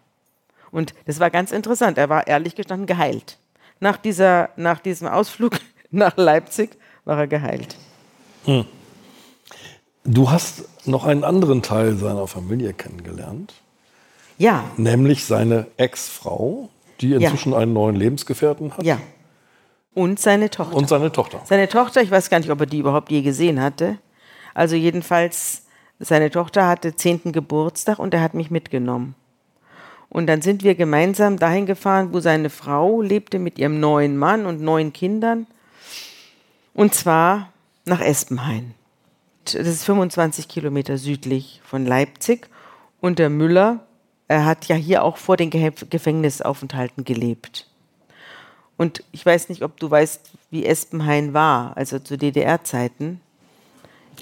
Und das war ganz interessant. Er war ehrlich gestanden geheilt. Nach, dieser, nach diesem Ausflug [LAUGHS] nach Leipzig war er geheilt. Du hast noch einen anderen Teil seiner Familie kennengelernt, Ja, nämlich seine Ex-Frau, die inzwischen einen neuen Lebensgefährten hat. ja. Und seine Tochter. Und seine Tochter. Seine Tochter, ich weiß gar nicht, ob er die überhaupt je gesehen hatte. Also jedenfalls, seine Tochter hatte zehnten Geburtstag und er hat mich mitgenommen. Und dann sind wir gemeinsam dahin gefahren, wo seine Frau lebte mit ihrem neuen Mann und neun Kindern. Und zwar nach Espenhain. Das ist 25 Kilometer südlich von Leipzig. Und der Müller, er hat ja hier auch vor den Ge Gefängnisaufenthalten gelebt. Und ich weiß nicht, ob du weißt, wie Espenhain war, also zu DDR-Zeiten.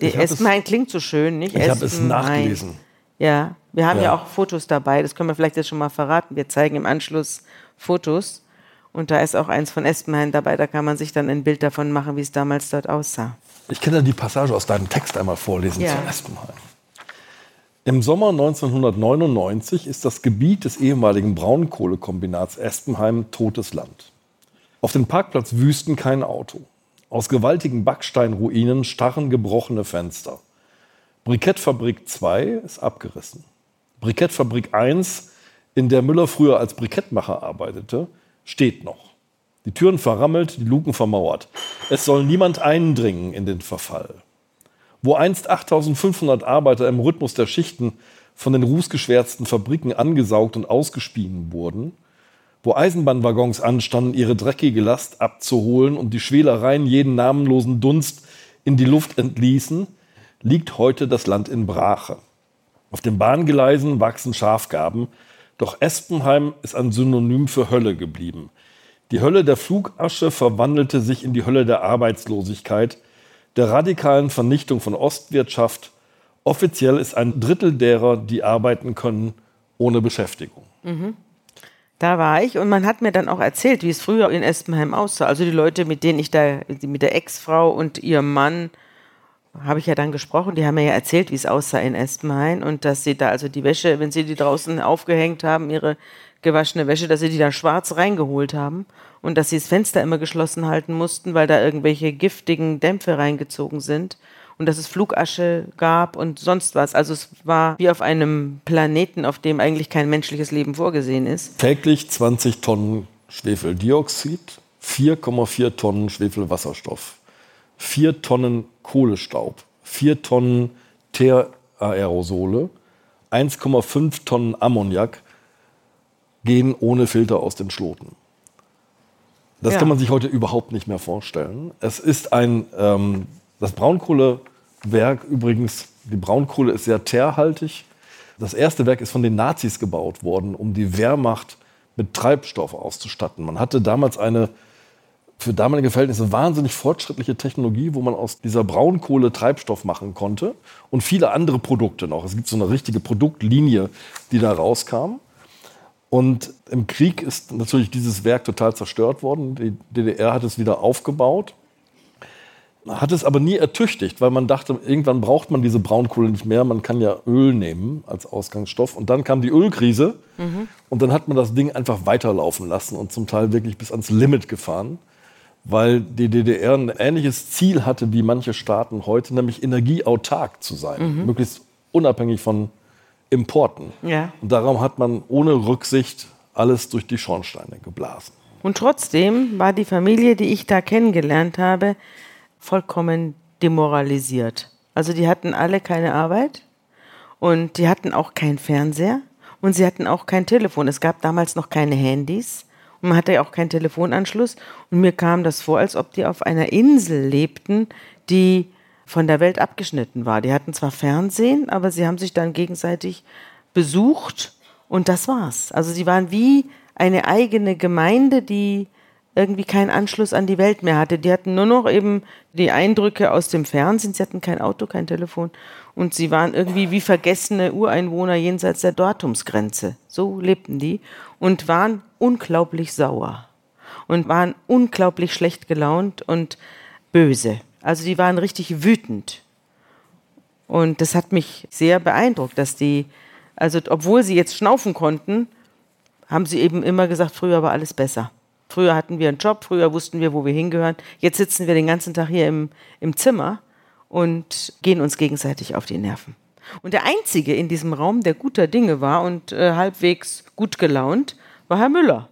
Espenhain klingt so schön, nicht? Ich habe es nachgelesen. Ja, wir haben ja. Ja. auch Fotos dabei, das können wir vielleicht jetzt schon mal verraten. Wir zeigen im Anschluss Fotos und da ist auch eins von Espenhain dabei, da kann man sich dann ein Bild davon machen, wie es damals dort aussah. Ich kann ja die Passage aus deinem Text einmal vorlesen Ja. zu Espenheim. Im Sommer 1999 ist das Gebiet des ehemaligen Braunkohlekombinats Espenheim totes Land. Auf den Parkplatzwüsten kein Auto. Aus gewaltigen Backsteinruinen starren gebrochene Fenster. Brikettfabrik 2 ist abgerissen. Brikettfabrik 1, in der Müller früher als Brikettmacher arbeitete, steht noch. Die Türen verrammelt, die Luken vermauert. Es soll niemand eindringen in den Verfall. Wo einst 8500 Arbeiter im Rhythmus der Schichten von den rußgeschwärzten Fabriken angesaugt und ausgespien wurden, wo Eisenbahnwaggons anstanden, ihre dreckige Last abzuholen und die Schwelereien jeden namenlosen Dunst in die Luft entließen, liegt heute das Land in Brache. Auf den Bahngeleisen wachsen Schafgarben, doch Espenheim ist ein Synonym für Hölle geblieben. Die Hölle der Flugasche verwandelte sich in die Hölle der Arbeitslosigkeit, der radikalen Vernichtung von Ostwirtschaft. Offiziell ist ein Drittel derer, die arbeiten können, ohne Beschäftigung. Mhm. Da war ich und man hat mir dann auch erzählt, wie es früher in Espenheim aussah. Also die Leute, mit denen ich da, mit der Ex-Frau und ihrem Mann, habe ich ja dann gesprochen, die haben mir ja erzählt, wie es aussah in Espenheim und dass sie da also die Wäsche, wenn sie die draußen aufgehängt haben, ihre gewaschene Wäsche, dass sie die da schwarz reingeholt haben und dass sie das Fenster immer geschlossen halten mussten, weil da irgendwelche giftigen Dämpfe reingezogen sind und dass es Flugasche gab und sonst was. Also es war wie auf einem Planeten, auf dem eigentlich kein menschliches Leben vorgesehen ist. Täglich 20 Tonnen Schwefeldioxid, 4,4 Tonnen Schwefelwasserstoff, 4 Tonnen Kohlestaub, 4 Tonnen Teeraerosole, 1,5 Tonnen Ammoniak gehen ohne Filter aus den Schloten. Das ja. kann man sich heute überhaupt nicht mehr vorstellen. Es ist ein ähm, das Braunkohlewerk übrigens, die Braunkohle ist sehr teerhaltig. Das erste Werk ist von den Nazis gebaut worden, um die Wehrmacht mit Treibstoff auszustatten. Man hatte damals eine für damalige Verhältnisse wahnsinnig fortschrittliche Technologie, wo man aus dieser Braunkohle Treibstoff machen konnte und viele andere Produkte noch. Es gibt so eine richtige Produktlinie, die da rauskam. Und im Krieg ist natürlich dieses Werk total zerstört worden. Die DDR hat es wieder aufgebaut hat es aber nie ertüchtigt, weil man dachte, irgendwann braucht man diese Braunkohle nicht mehr. Man kann ja Öl nehmen als Ausgangsstoff. Und dann kam die Ölkrise mhm. und dann hat man das Ding einfach weiterlaufen lassen und zum Teil wirklich bis ans Limit gefahren, weil die DDR ein ähnliches Ziel hatte wie manche Staaten heute, nämlich energieautark zu sein, mhm. möglichst unabhängig von Importen. Ja. Und darum hat man ohne Rücksicht alles durch die Schornsteine geblasen. Und trotzdem war die Familie, die ich da kennengelernt habe, vollkommen demoralisiert. Also die hatten alle keine Arbeit und die hatten auch keinen Fernseher und sie hatten auch kein Telefon. Es gab damals noch keine Handys man hatte ja auch keinen Telefonanschluss und mir kam das vor, als ob die auf einer Insel lebten, die von der Welt abgeschnitten war. Die hatten zwar Fernsehen, aber sie haben sich dann gegenseitig besucht und das war's. Also sie waren wie eine eigene Gemeinde, die irgendwie keinen Anschluss an die Welt mehr hatte. Die hatten nur noch eben die Eindrücke aus dem Fernsehen. Sie hatten kein Auto, kein Telefon. Und sie waren irgendwie wie vergessene Ureinwohner jenseits der Datumsgrenze. So lebten die und waren unglaublich sauer und waren unglaublich schlecht gelaunt und böse. Also die waren richtig wütend. Und das hat mich sehr beeindruckt, dass die, also obwohl sie jetzt schnaufen konnten, haben sie eben immer gesagt, früher war alles besser. Früher hatten wir einen Job, früher wussten wir, wo wir hingehören. Jetzt sitzen wir den ganzen Tag hier im, im Zimmer und gehen uns gegenseitig auf die Nerven. Und der Einzige in diesem Raum, der guter Dinge war und äh, halbwegs gut gelaunt, war Herr Müller.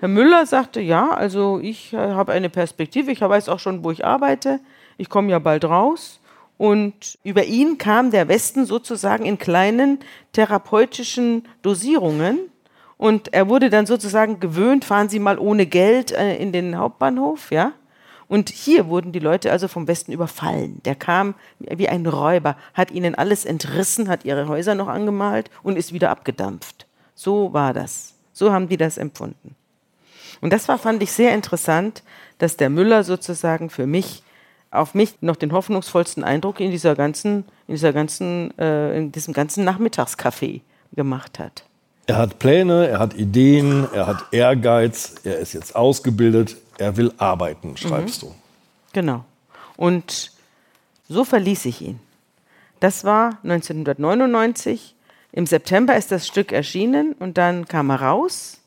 Herr Müller sagte, ja, also ich äh, habe eine Perspektive, ich weiß auch schon, wo ich arbeite, ich komme ja bald raus. Und über ihn kam der Westen sozusagen in kleinen therapeutischen Dosierungen und er wurde dann sozusagen gewöhnt, fahren Sie mal ohne Geld äh, in den Hauptbahnhof, ja? Und hier wurden die Leute also vom Westen überfallen. Der kam wie ein Räuber, hat ihnen alles entrissen, hat ihre Häuser noch angemalt und ist wieder abgedampft. So war das. So haben die das empfunden. Und das war, fand ich sehr interessant, dass der Müller sozusagen für mich, auf mich noch den hoffnungsvollsten Eindruck in dieser ganzen, in dieser ganzen, äh, in diesem ganzen Nachmittagscafé gemacht hat. Er hat Pläne, er hat Ideen, er hat Ehrgeiz, er ist jetzt ausgebildet, er will arbeiten, schreibst mhm. du. Genau. Und so verließ ich ihn. Das war 1999. Im September ist das Stück erschienen und dann kam er raus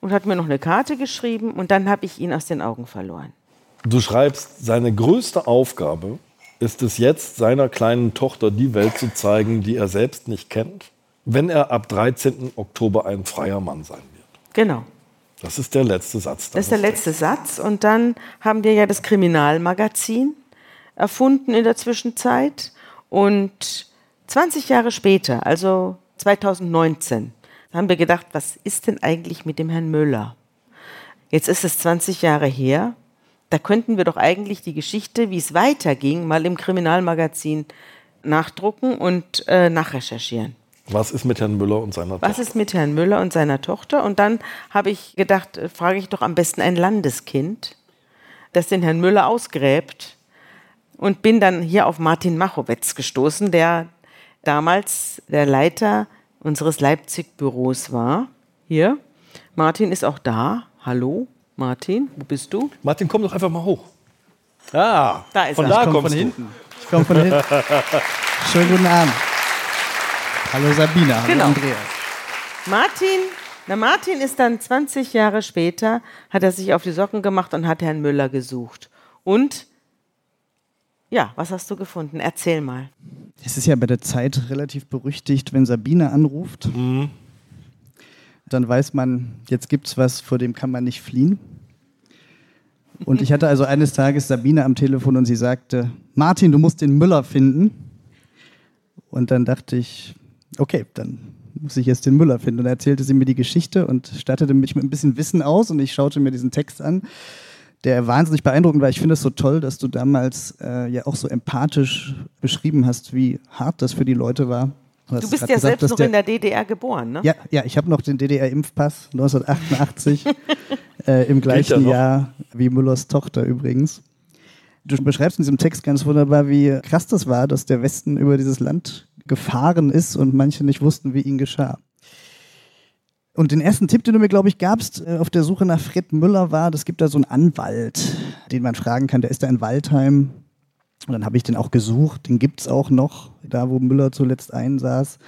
und hat mir noch eine Karte geschrieben und dann habe ich ihn aus den Augen verloren. Du schreibst, seine größte Aufgabe ist es jetzt, seiner kleinen Tochter die Welt zu zeigen, die er selbst nicht kennt, wenn er ab 13. Oktober ein freier Mann sein wird. Genau. Das ist der letzte Satz. Das ist der letzte Satz. Und dann haben wir ja das Kriminalmagazin erfunden in der Zwischenzeit. Und 20 Jahre später, also 2019, haben wir gedacht, was ist denn eigentlich mit dem Herrn Müller? Jetzt ist es 20 Jahre her. Da könnten wir doch eigentlich die Geschichte, wie es weiterging, mal im Kriminalmagazin nachdrucken und äh, nachrecherchieren. Was ist mit Herrn Müller und seiner Was Tochter? Was ist mit Herrn Müller und seiner Tochter? Und dann habe ich gedacht, äh, frage ich doch am besten ein Landeskind, das den Herrn Müller ausgräbt. Und bin dann hier auf Martin Machowetz gestoßen, der damals der Leiter unseres Leipzig-Büros war. Hier. Martin ist auch da. Hallo, Martin, wo bist du? Martin, komm doch einfach mal hoch. Ah, Da ist von er. da Ich komme kommst von du. hinten. Ich komme von hinten. [LAUGHS] Schönen guten Abend. Hallo Sabina, hallo Genau. Andreas. Martin, na Martin ist dann 20 Jahre später, hat er sich auf die Socken gemacht und hat Herrn Müller gesucht. Und ja, was hast du gefunden? Erzähl mal. Es ist ja bei der Zeit relativ berüchtigt, wenn Sabine anruft, dann weiß man, jetzt gibt's was, vor dem kann man nicht fliehen. Und ich hatte also eines Tages Sabine am Telefon und sie sagte, Martin, du musst den Müller finden. Und dann dachte ich, okay, dann muss ich jetzt den Müller finden. Und dann erzählte sie mir die Geschichte und stattete mich mit ein bisschen Wissen aus und ich schaute mir diesen Text an, der wahnsinnig beeindruckend war. Ich finde es so toll, dass du damals äh, ja auch so empathisch beschrieben hast, wie hart das für die Leute war. hast Du bist ja gesagt, selbst noch der- in der DDR geboren, ne? ja, ja, ich habe noch den DDR-Impfpass 1988 [LAUGHS] äh, im gleichen? Jahr wie Müllers Tochter übrigens. Du beschreibst in diesem Text ganz wunderbar, wie krass das war, dass der Westen über dieses Land gefahren ist und manche nicht wussten, wie ihnen geschah. Und den ersten Tipp, den du mir, glaube ich, gabst, äh, auf der Suche nach Fred Müller war, es gibt da so einen Anwalt, den man fragen kann, der ist da in Waldheim. Und dann habe ich den auch gesucht, den gibt es auch noch, da wo Müller zuletzt einsaß.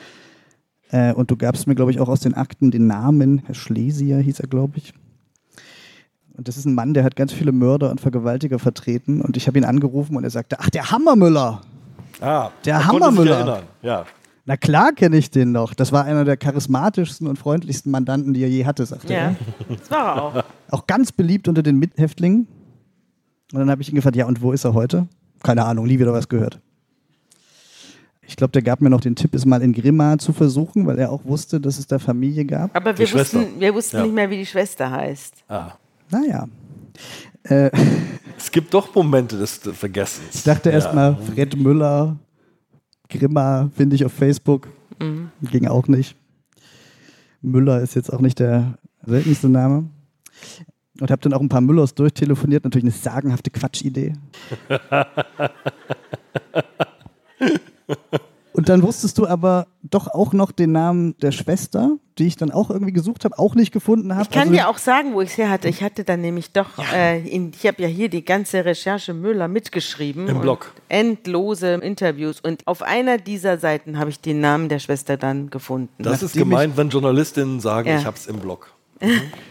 Äh, und du gabst mir, glaube ich, auch aus den Akten den Namen, Herr Schlesier hieß er, glaube ich. Und das ist ein Mann, der hat ganz viele Mörder und Vergewaltiger vertreten. Und ich habe ihn angerufen und er sagte, ach, der Hammermüller. Ah, Der er Hammermüller. Ja. Na klar kenne ich den noch. Das war einer der charismatischsten und freundlichsten Mandanten, die er je hatte, sagte Ja, er. das war er auch. Auch ganz beliebt unter den Mithäftlingen. Und dann habe ich ihn gefragt, ja, und wo ist er heute? Keine Ahnung, nie wieder was gehört. Ich glaube, der gab mir noch den Tipp, es mal in Grimma zu versuchen, weil er auch wusste, dass es da Familie gab. Aber Die wir Schwester. wussten, wir wussten Ja. nicht mehr, wie die Schwester heißt. Ah. Naja. Äh, Es gibt doch Momente des des Vergessens. ich dachte erst mal, Fred Müller, Grimma finde ich auf Facebook. Ging auch nicht. Müller ist jetzt auch nicht der seltenste Name. Und habe dann auch ein paar Müllers durchtelefoniert. Natürlich eine sagenhafte Quatschidee. [LAUGHS] Und dann wusstest du aber doch auch noch den Namen der Schwester, die ich dann auch irgendwie gesucht habe, auch nicht gefunden habe. Ich kann Also- dir auch sagen, wo ich es her hatte. Ich hatte dann nämlich doch, äh, in, ich habe ja hier die ganze Recherche Müller mitgeschrieben. Im Blog. Endlose Interviews. Und auf einer dieser Seiten habe ich den Namen der Schwester dann gefunden. Das ist gemeint, wenn Journalistinnen sagen, Ja. ich hab's im Blog.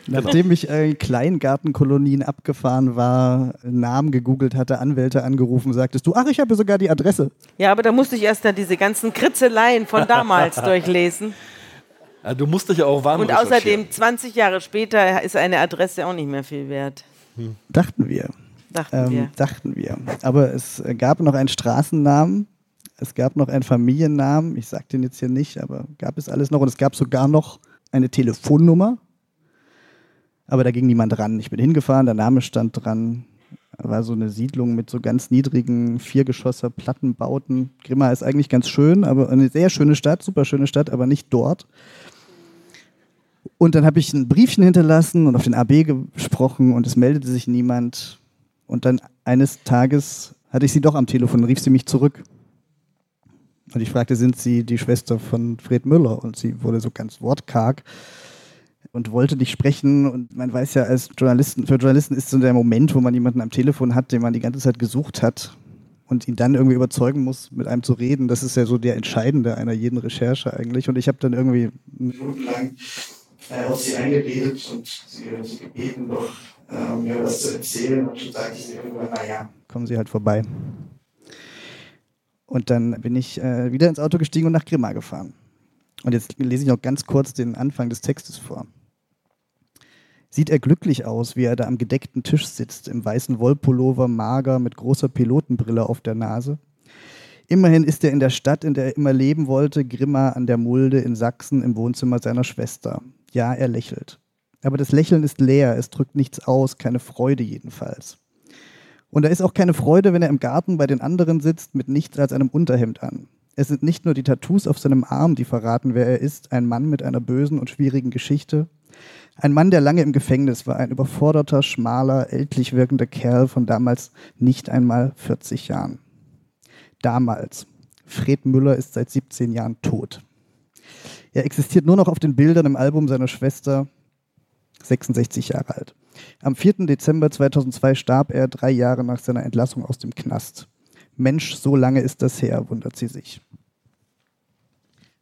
Nachdem ich äh, Kleingartenkolonien abgefahren war, Namen gegoogelt hatte, Anwälte angerufen, sagtest du, ach, ich habe sogar die Adresse. Ja, aber da musste ich erst dann diese ganzen Kritzeleien von damals [LAUGHS] durchlesen. Ja, du musst dich ja auch warm Und außerdem, 20 Jahre später ist eine Adresse auch nicht mehr viel wert. Dachten wir. Dachten Ähm, wir. dachten wir. Aber es gab noch einen Straßennamen, es gab noch einen Familiennamen, ich sage den jetzt hier nicht, aber gab es alles noch und es gab sogar noch eine Telefonnummer. Aber da ging niemand ran. Ich bin hingefahren, der Name stand dran. War so eine Siedlung mit so ganz niedrigen Viergeschosser Plattenbauten. Grimma ist eigentlich ganz schön, aber eine sehr schöne Stadt, super schöne Stadt, aber nicht dort. Und dann habe ich ein Briefchen hinterlassen und auf den AB gesprochen und es meldete sich niemand. Und dann eines Tages hatte ich sie doch am Telefon, rief sie mich zurück. Und ich fragte, sind Sie die Schwester von Fred Müller? Und sie wurde so ganz wortkarg und wollte nicht sprechen. Und man weiß ja, als Journalisten, für Journalisten ist so der Moment, wo man jemanden am Telefon hat, den man die ganze Zeit gesucht hat und ihn dann irgendwie überzeugen muss, mit einem zu reden. Das ist ja so der Entscheidende einer jeden Recherche eigentlich. Und ich habe dann irgendwie minutenlang äh, auf sie eingeredet und sie, gebeten, doch äh, mir was zu erzählen. Und schon sagte sie irgendwann, naja, kommen Sie halt vorbei. Und dann bin ich äh, wieder ins Auto gestiegen und nach Grimma gefahren. Und jetzt lese ich noch ganz kurz den Anfang des Textes vor. Sieht er glücklich aus, wie er da am gedeckten Tisch sitzt, im weißen Wollpullover, mager, mit großer Pilotenbrille auf der Nase? Immerhin ist er in der Stadt, in der er immer leben wollte, Grimma an der Mulde in Sachsen im Wohnzimmer seiner Schwester. Ja, er lächelt. Aber das Lächeln ist leer, es drückt nichts aus, keine Freude jedenfalls. Und da ist auch keine Freude, wenn er im Garten bei den anderen sitzt, mit nichts als einem Unterhemd an. Es sind nicht nur die Tattoos auf seinem Arm, die verraten, wer er ist, ein Mann mit einer bösen und schwierigen Geschichte. Ein Mann, der lange im Gefängnis war, ein überforderter, schmaler, ältlich wirkender Kerl von damals nicht einmal 40 Jahren. Damals. Fred Müller ist seit 17 Jahren tot. Er existiert nur noch auf den Bildern im Album seiner Schwester, 66 Jahre alt. Am 4. Dezember 2002 starb er drei Jahre nach seiner Entlassung aus dem Knast. Mensch, so lange ist das her, wundert sie sich.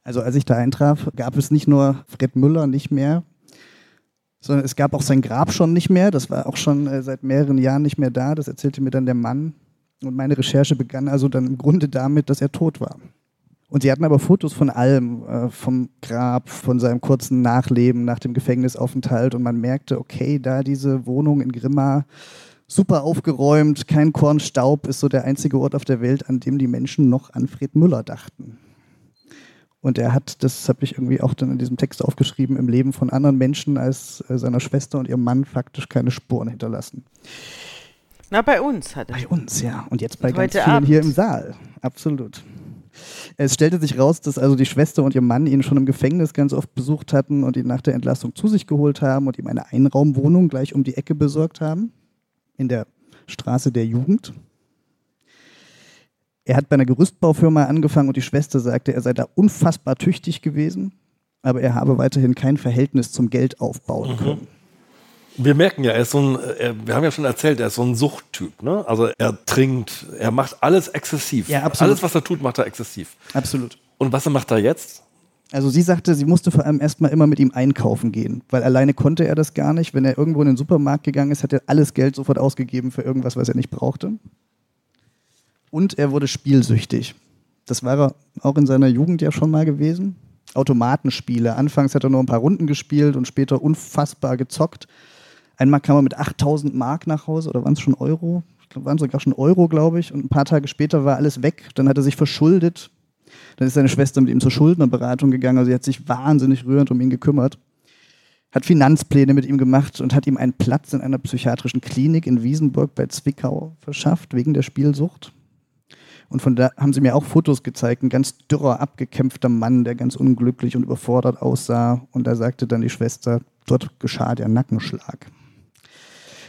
Also als ich da eintraf, gab es nicht nur Fred Müller nicht mehr, sondern es gab auch sein Grab schon nicht mehr. Das war auch schon äh, seit mehreren Jahren nicht mehr da. Das erzählte mir dann der Mann. Und meine Recherche begann also dann im Grunde damit, dass er tot war. Und sie hatten aber Fotos von allem, äh, vom Grab, von seinem kurzen Nachleben nach dem Gefängnisaufenthalt. Und man merkte, okay, da diese Wohnung in Grimma, super aufgeräumt, kein Korn Staub, ist so der einzige Ort auf der Welt, an dem die Menschen noch an Fred Müller dachten. Und er hat, das habe ich irgendwie auch dann in diesem Text aufgeschrieben, im Leben von anderen Menschen als äh, seiner Schwester und ihrem Mann faktisch keine Spuren hinterlassen. Na, bei uns hat er. Bei uns, ja. Und jetzt bei Und ganz vielen Abend. hier im Saal. Absolut. Es stellte sich raus, dass also die Schwester und ihr Mann ihn schon im Gefängnis ganz oft besucht hatten und ihn nach der Entlassung zu sich geholt haben und ihm eine Einraumwohnung gleich um die Ecke besorgt haben. In der Straße der Jugend. Er hat bei einer Gerüstbaufirma angefangen und die Schwester sagte, er sei da unfassbar tüchtig gewesen, aber er habe weiterhin kein Verhältnis zum Geld aufbauen Mhm. können. Wir merken ja, er ist so ein, er, wir haben ja schon erzählt, er ist so ein Suchttyp. Ne? Also er trinkt, er macht alles exzessiv. Ja, absolut. Alles, was er tut, macht er exzessiv. Absolut. Und was macht er jetzt? Also sie sagte, sie musste vor allem erstmal immer mit ihm einkaufen gehen, weil alleine konnte er das gar nicht. Wenn er irgendwo in den Supermarkt gegangen ist, hat er alles Geld sofort ausgegeben für irgendwas, was er nicht brauchte. Und er wurde spielsüchtig. Das war er auch in seiner Jugend ja schon mal gewesen. Automatenspiele. Anfangs hat er nur ein paar Runden gespielt und später unfassbar gezockt. Einmal kam er mit 8000 Mark nach Hause oder waren es schon Euro? Waren sogar schon Euro, glaube ich. Und ein paar Tage später war alles weg. Dann hat er sich verschuldet. Dann ist seine Schwester mit ihm zur Schuldnerberatung gegangen. Also sie hat sich wahnsinnig rührend um ihn gekümmert. Hat Finanzpläne mit ihm gemacht und hat ihm einen Platz in einer psychiatrischen Klinik in Wiesenburg bei Zwickau verschafft, wegen der Spielsucht. Und von da haben sie mir auch Fotos gezeigt. Ein ganz dürrer, abgekämpfter Mann, der ganz unglücklich und überfordert aussah. Und da sagte dann die Schwester, dort geschah der Nackenschlag.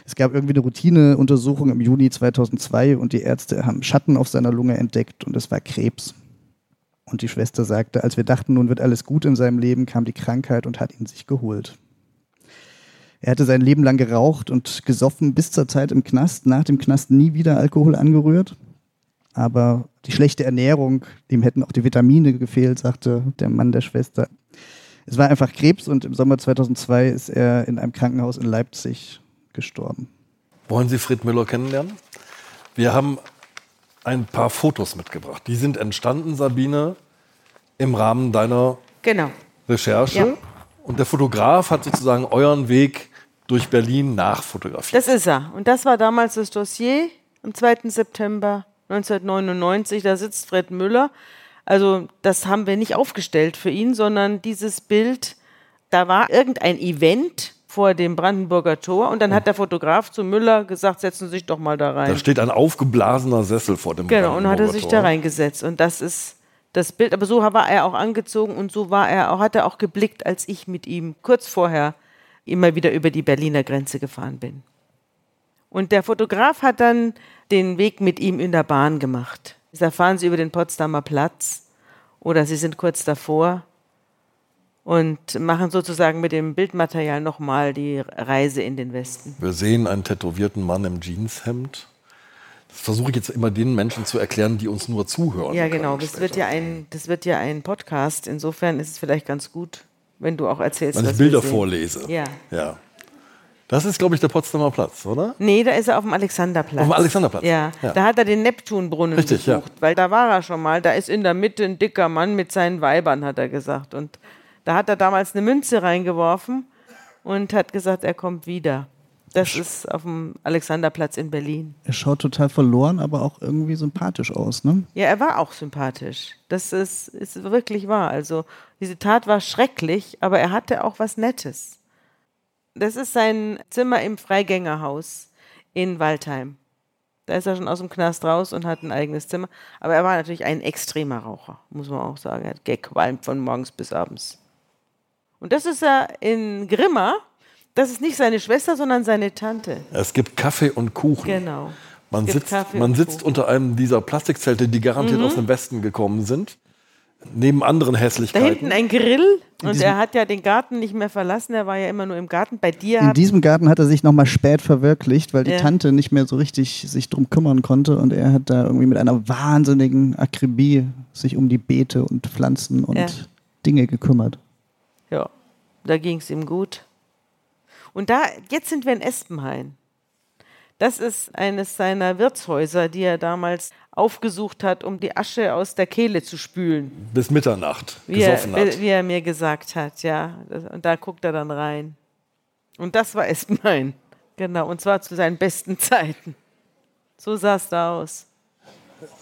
Es gab irgendwie eine Routineuntersuchung im Juni 2002 und die Ärzte haben Schatten auf seiner Lunge entdeckt und es war Krebs. Und die Schwester sagte, als wir dachten, nun wird alles gut in seinem Leben, kam die Krankheit und hat ihn sich geholt. Er hatte sein Leben lang geraucht und gesoffen bis zur Zeit im Knast, nach dem Knast nie wieder Alkohol angerührt. Aber die schlechte Ernährung, ihm hätten auch die Vitamine gefehlt, sagte der Mann der Schwester. Es war einfach Krebs und im Sommer 2002 ist er in einem Krankenhaus in Leipzig gestorben. Wollen Sie Fred Müller kennenlernen? Wir haben ein paar Fotos mitgebracht. Die sind entstanden, Sabine, im Rahmen deiner Genau. Recherche. Ja. Und der Fotograf hat sozusagen euren Weg durch Berlin nachfotografiert. Das ist er. Und das war damals das Dossier am 2. September 1999. Da sitzt Fred Müller. Also das haben wir nicht aufgestellt für ihn, sondern dieses Bild, da war irgendein Event vor dem Brandenburger Tor und dann hat der Fotograf zu Müller gesagt, setzen Sie sich doch mal da rein. Da steht ein aufgeblasener Sessel vor dem Genau, und hat er sich Brandenburger da Tor. reingesetzt. Und das ist das Bild. Aber so war er auch angezogen und so war er auch, hat er auch geblickt, als ich mit ihm kurz vorher immer wieder über die Berliner Grenze gefahren bin. Und der Fotograf hat dann den Weg mit ihm in der Bahn gemacht. Da fahren sie über den Potsdamer Platz oder sie sind kurz davor und machen sozusagen mit dem Bildmaterial nochmal die Reise in den Westen. Wir sehen einen tätowierten Mann im Jeanshemd. Das versuche ich jetzt immer den Menschen zu erklären, die uns nur zuhören. Ja, genau. Das wird ja, ein, das wird ja ein Podcast. Insofern ist es vielleicht ganz gut, wenn du auch erzählst, Wenn ich Bilder vorlese. Ja. ja. Das ist, glaube ich, der Potsdamer Platz, oder? Nee, da ist er auf dem Alexanderplatz. Auf dem Alexanderplatz. Ja. Ja. da hat er den Neptunbrunnen Richtig, ja. besucht, weil da war er schon mal. Da ist in der Mitte ein dicker Mann mit seinen Weibern, hat er gesagt. Und da hat er damals eine Münze reingeworfen und hat gesagt, er kommt wieder. Das ist auf dem Alexanderplatz in Berlin. Er schaut total verloren, aber auch irgendwie sympathisch aus, ne? Ja, er war auch sympathisch. Das ist, ist wirklich wahr. Also diese Tat war schrecklich, aber er hatte auch was Nettes. Das ist sein Zimmer im Freigängerhaus in Waldheim. Da ist er schon aus dem Knast raus und hat ein eigenes Zimmer. Aber er war natürlich ein extremer Raucher, muss man auch sagen. Er hat gequalmt von morgens bis abends. Und das ist er in Grimma. Das ist nicht seine Schwester, sondern seine Tante. Es gibt Kaffee und Kuchen. Genau. Man sitzt, man sitzt unter einem dieser Plastikzelte, die garantiert aus dem Westen gekommen sind. Neben anderen Da Hässlichkeiten. hinten ein Grill und er hat ja den Garten nicht mehr verlassen, er war ja immer nur im Garten. Bei dir In diesem Garten hat er sich nochmal spät verwirklicht, weil die Ja. Tante nicht mehr so richtig sich drum kümmern konnte und er hat da irgendwie mit einer wahnsinnigen Akribie sich um die Beete und Pflanzen und Ja. Dinge gekümmert. ja, da ging es ihm gut. Und da, jetzt sind wir in Espenhain. Das ist eines seiner Wirtshäuser, die er damals aufgesucht hat, um die Asche aus der Kehle zu spülen, bis Mitternacht wie er, hat. wie er mir gesagt hat. Ja, und da guckt er dann rein. Und das war Espenhain. [LAUGHS] Genau, und zwar zu seinen besten Zeiten. So sah es da aus.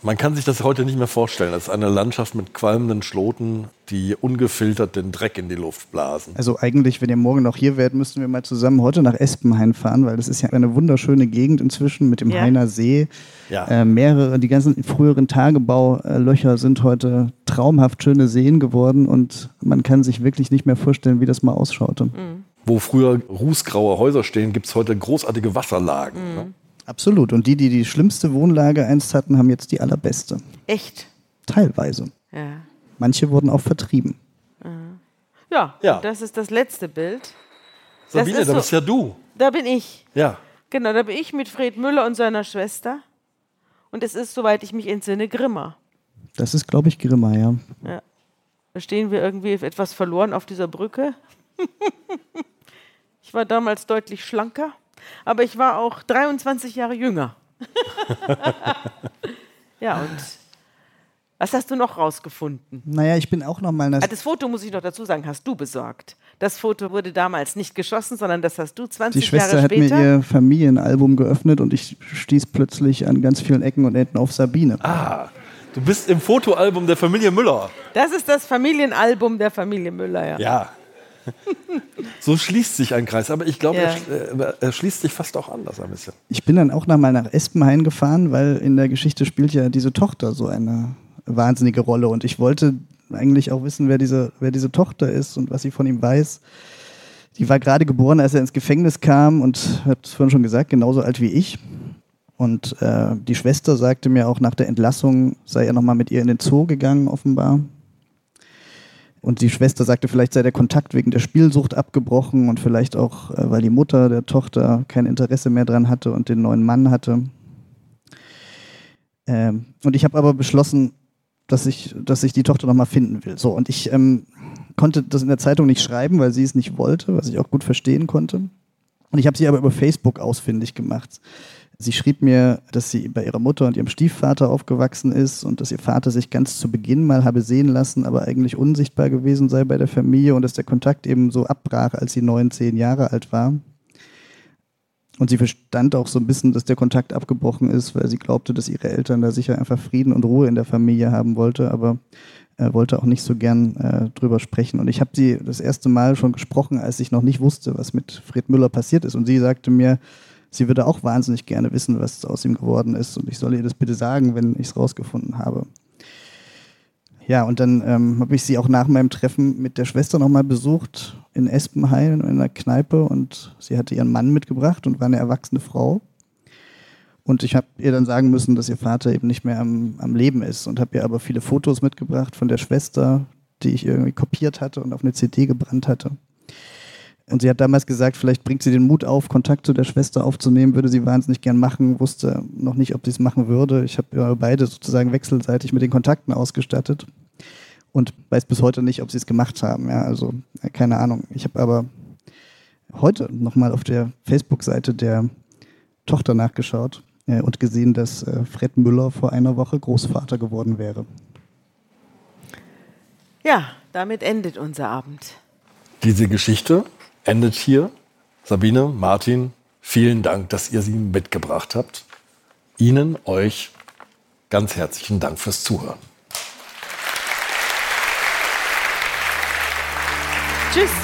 Man kann sich das heute nicht mehr vorstellen. Das ist eine Landschaft mit qualmenden Schloten, die ungefiltert den Dreck in die Luft blasen. Also eigentlich, wenn ihr morgen noch hier wärt, müssten wir mal zusammen heute nach Espenhain fahren, weil das ist ja eine wunderschöne Gegend inzwischen mit dem Ja. Hainer See. Ja. Äh, mehrere, die ganzen früheren Tagebaulöcher sind heute traumhaft schöne Seen geworden und man kann sich wirklich nicht mehr vorstellen, wie das mal ausschaute. Wo früher rußgraue Häuser stehen, gibt es heute großartige Wasserlagen. Mhm. Ne? Absolut. Und die, die die schlimmste Wohnlage einst hatten, haben jetzt die allerbeste. Echt. Teilweise. Ja. Manche wurden auch vertrieben. Ja, Ja. das ist das letzte Bild. Sabine, ist da so- bist ja du. Da bin ich. Ja. Genau, da bin ich mit Fred Müller und seiner Schwester. Und es ist, soweit ich mich entsinne, Grimma. Das ist, glaube ich, Grimma, ja. Ja. Da stehen wir irgendwie etwas verloren auf dieser Brücke. [LAUGHS] ich war damals deutlich schlanker, aber ich war auch 23 Jahre jünger. [LAUGHS] ja, und was hast du noch rausgefunden? Naja, ich bin auch noch mal. Ah, Das Foto, muss ich noch dazu sagen, hast du besorgt. Das Foto wurde damals nicht geschossen, sondern das hast du 20 Die Schwester Jahre hat später. mir ihr Familienalbum geöffnet und ich stieß plötzlich an ganz vielen Ecken und Enden auf Sabine. Ah, du bist im Fotoalbum der Familie Müller. das ist das Familienalbum der Familie Müller, ja. Ja. So schließt sich ein Kreis. Aber ich glaube, Ja. er, äh, er schließt sich fast auch anders ein bisschen. Ich bin dann auch noch mal nach Espenhain gefahren, weil in der Geschichte spielt ja diese Tochter so eine wahnsinnige Rolle und ich wollte eigentlich auch wissen, wer diese, wer diese Tochter ist und was sie von ihm weiß. Die war gerade geboren, als er ins Gefängnis kam und hat es vorhin schon gesagt, genauso alt wie ich. Und äh, die Schwester sagte mir auch nach der Entlassung, sei er nochmal mit ihr in den Zoo gegangen, offenbar. Und die Schwester sagte, vielleicht sei der Kontakt wegen der Spielsucht abgebrochen und vielleicht auch, äh, weil die Mutter der Tochter kein Interesse mehr dran hatte und den neuen Mann hatte. Ähm, und ich habe aber beschlossen, dass ich, dass ich die Tochter nochmal finden will. So, und ich ähm, konnte das in der Zeitung nicht schreiben, weil sie es nicht wollte, was ich auch gut verstehen konnte. Und ich habe sie aber über Facebook ausfindig gemacht. Sie schrieb mir, dass sie bei ihrer Mutter und ihrem Stiefvater aufgewachsen ist und dass ihr Vater sich ganz zu Beginn mal habe sehen lassen, aber eigentlich unsichtbar gewesen sei bei der Familie und dass der Kontakt eben so abbrach, als sie neun, zehn Jahre alt war. Und sie verstand auch so ein bisschen, dass der Kontakt abgebrochen ist, weil sie glaubte, dass ihre Eltern da sicher einfach Frieden und Ruhe in der Familie haben wollte, aber äh, wollte auch nicht so gern äh, drüber sprechen. Und ich habe sie das erste Mal schon gesprochen, als ich noch nicht wusste, was mit Fred Müller passiert ist. Und sie sagte mir, sie würde auch wahnsinnig gerne wissen, was aus ihm geworden ist. Und ich soll ihr das bitte sagen, wenn ich es rausgefunden habe. Ja, und dann ähm, habe ich sie auch nach meinem Treffen mit der Schwester nochmal besucht in Espenhain in einer Kneipe und sie hatte ihren Mann mitgebracht und war eine erwachsene Frau. Und ich habe ihr dann sagen müssen, dass ihr Vater eben nicht mehr am, am Leben ist und habe ihr aber viele Fotos mitgebracht von der Schwester, die ich irgendwie kopiert hatte und auf eine CD gebrannt hatte. Und sie hat damals gesagt, vielleicht bringt sie den Mut auf, Kontakt zu der Schwester aufzunehmen, würde sie wahnsinnig gern machen, wusste noch nicht, ob sie es machen würde. Ich habe ja beide sozusagen wechselseitig mit den Kontakten ausgestattet. und weiß bis heute nicht, ob sie es gemacht haben. Ja, also äh, keine Ahnung. Ich habe aber heute nochmal auf der Facebook-Seite der Tochter nachgeschaut äh, und gesehen, dass äh, Fred Müller vor einer Woche Großvater geworden wäre. Ja, damit endet unser Abend. Diese Geschichte endet hier. Sabine, Martin, vielen Dank, dass ihr sie mitgebracht habt. Ihnen, euch ganz herzlichen Dank fürs Zuhören. Tschüss.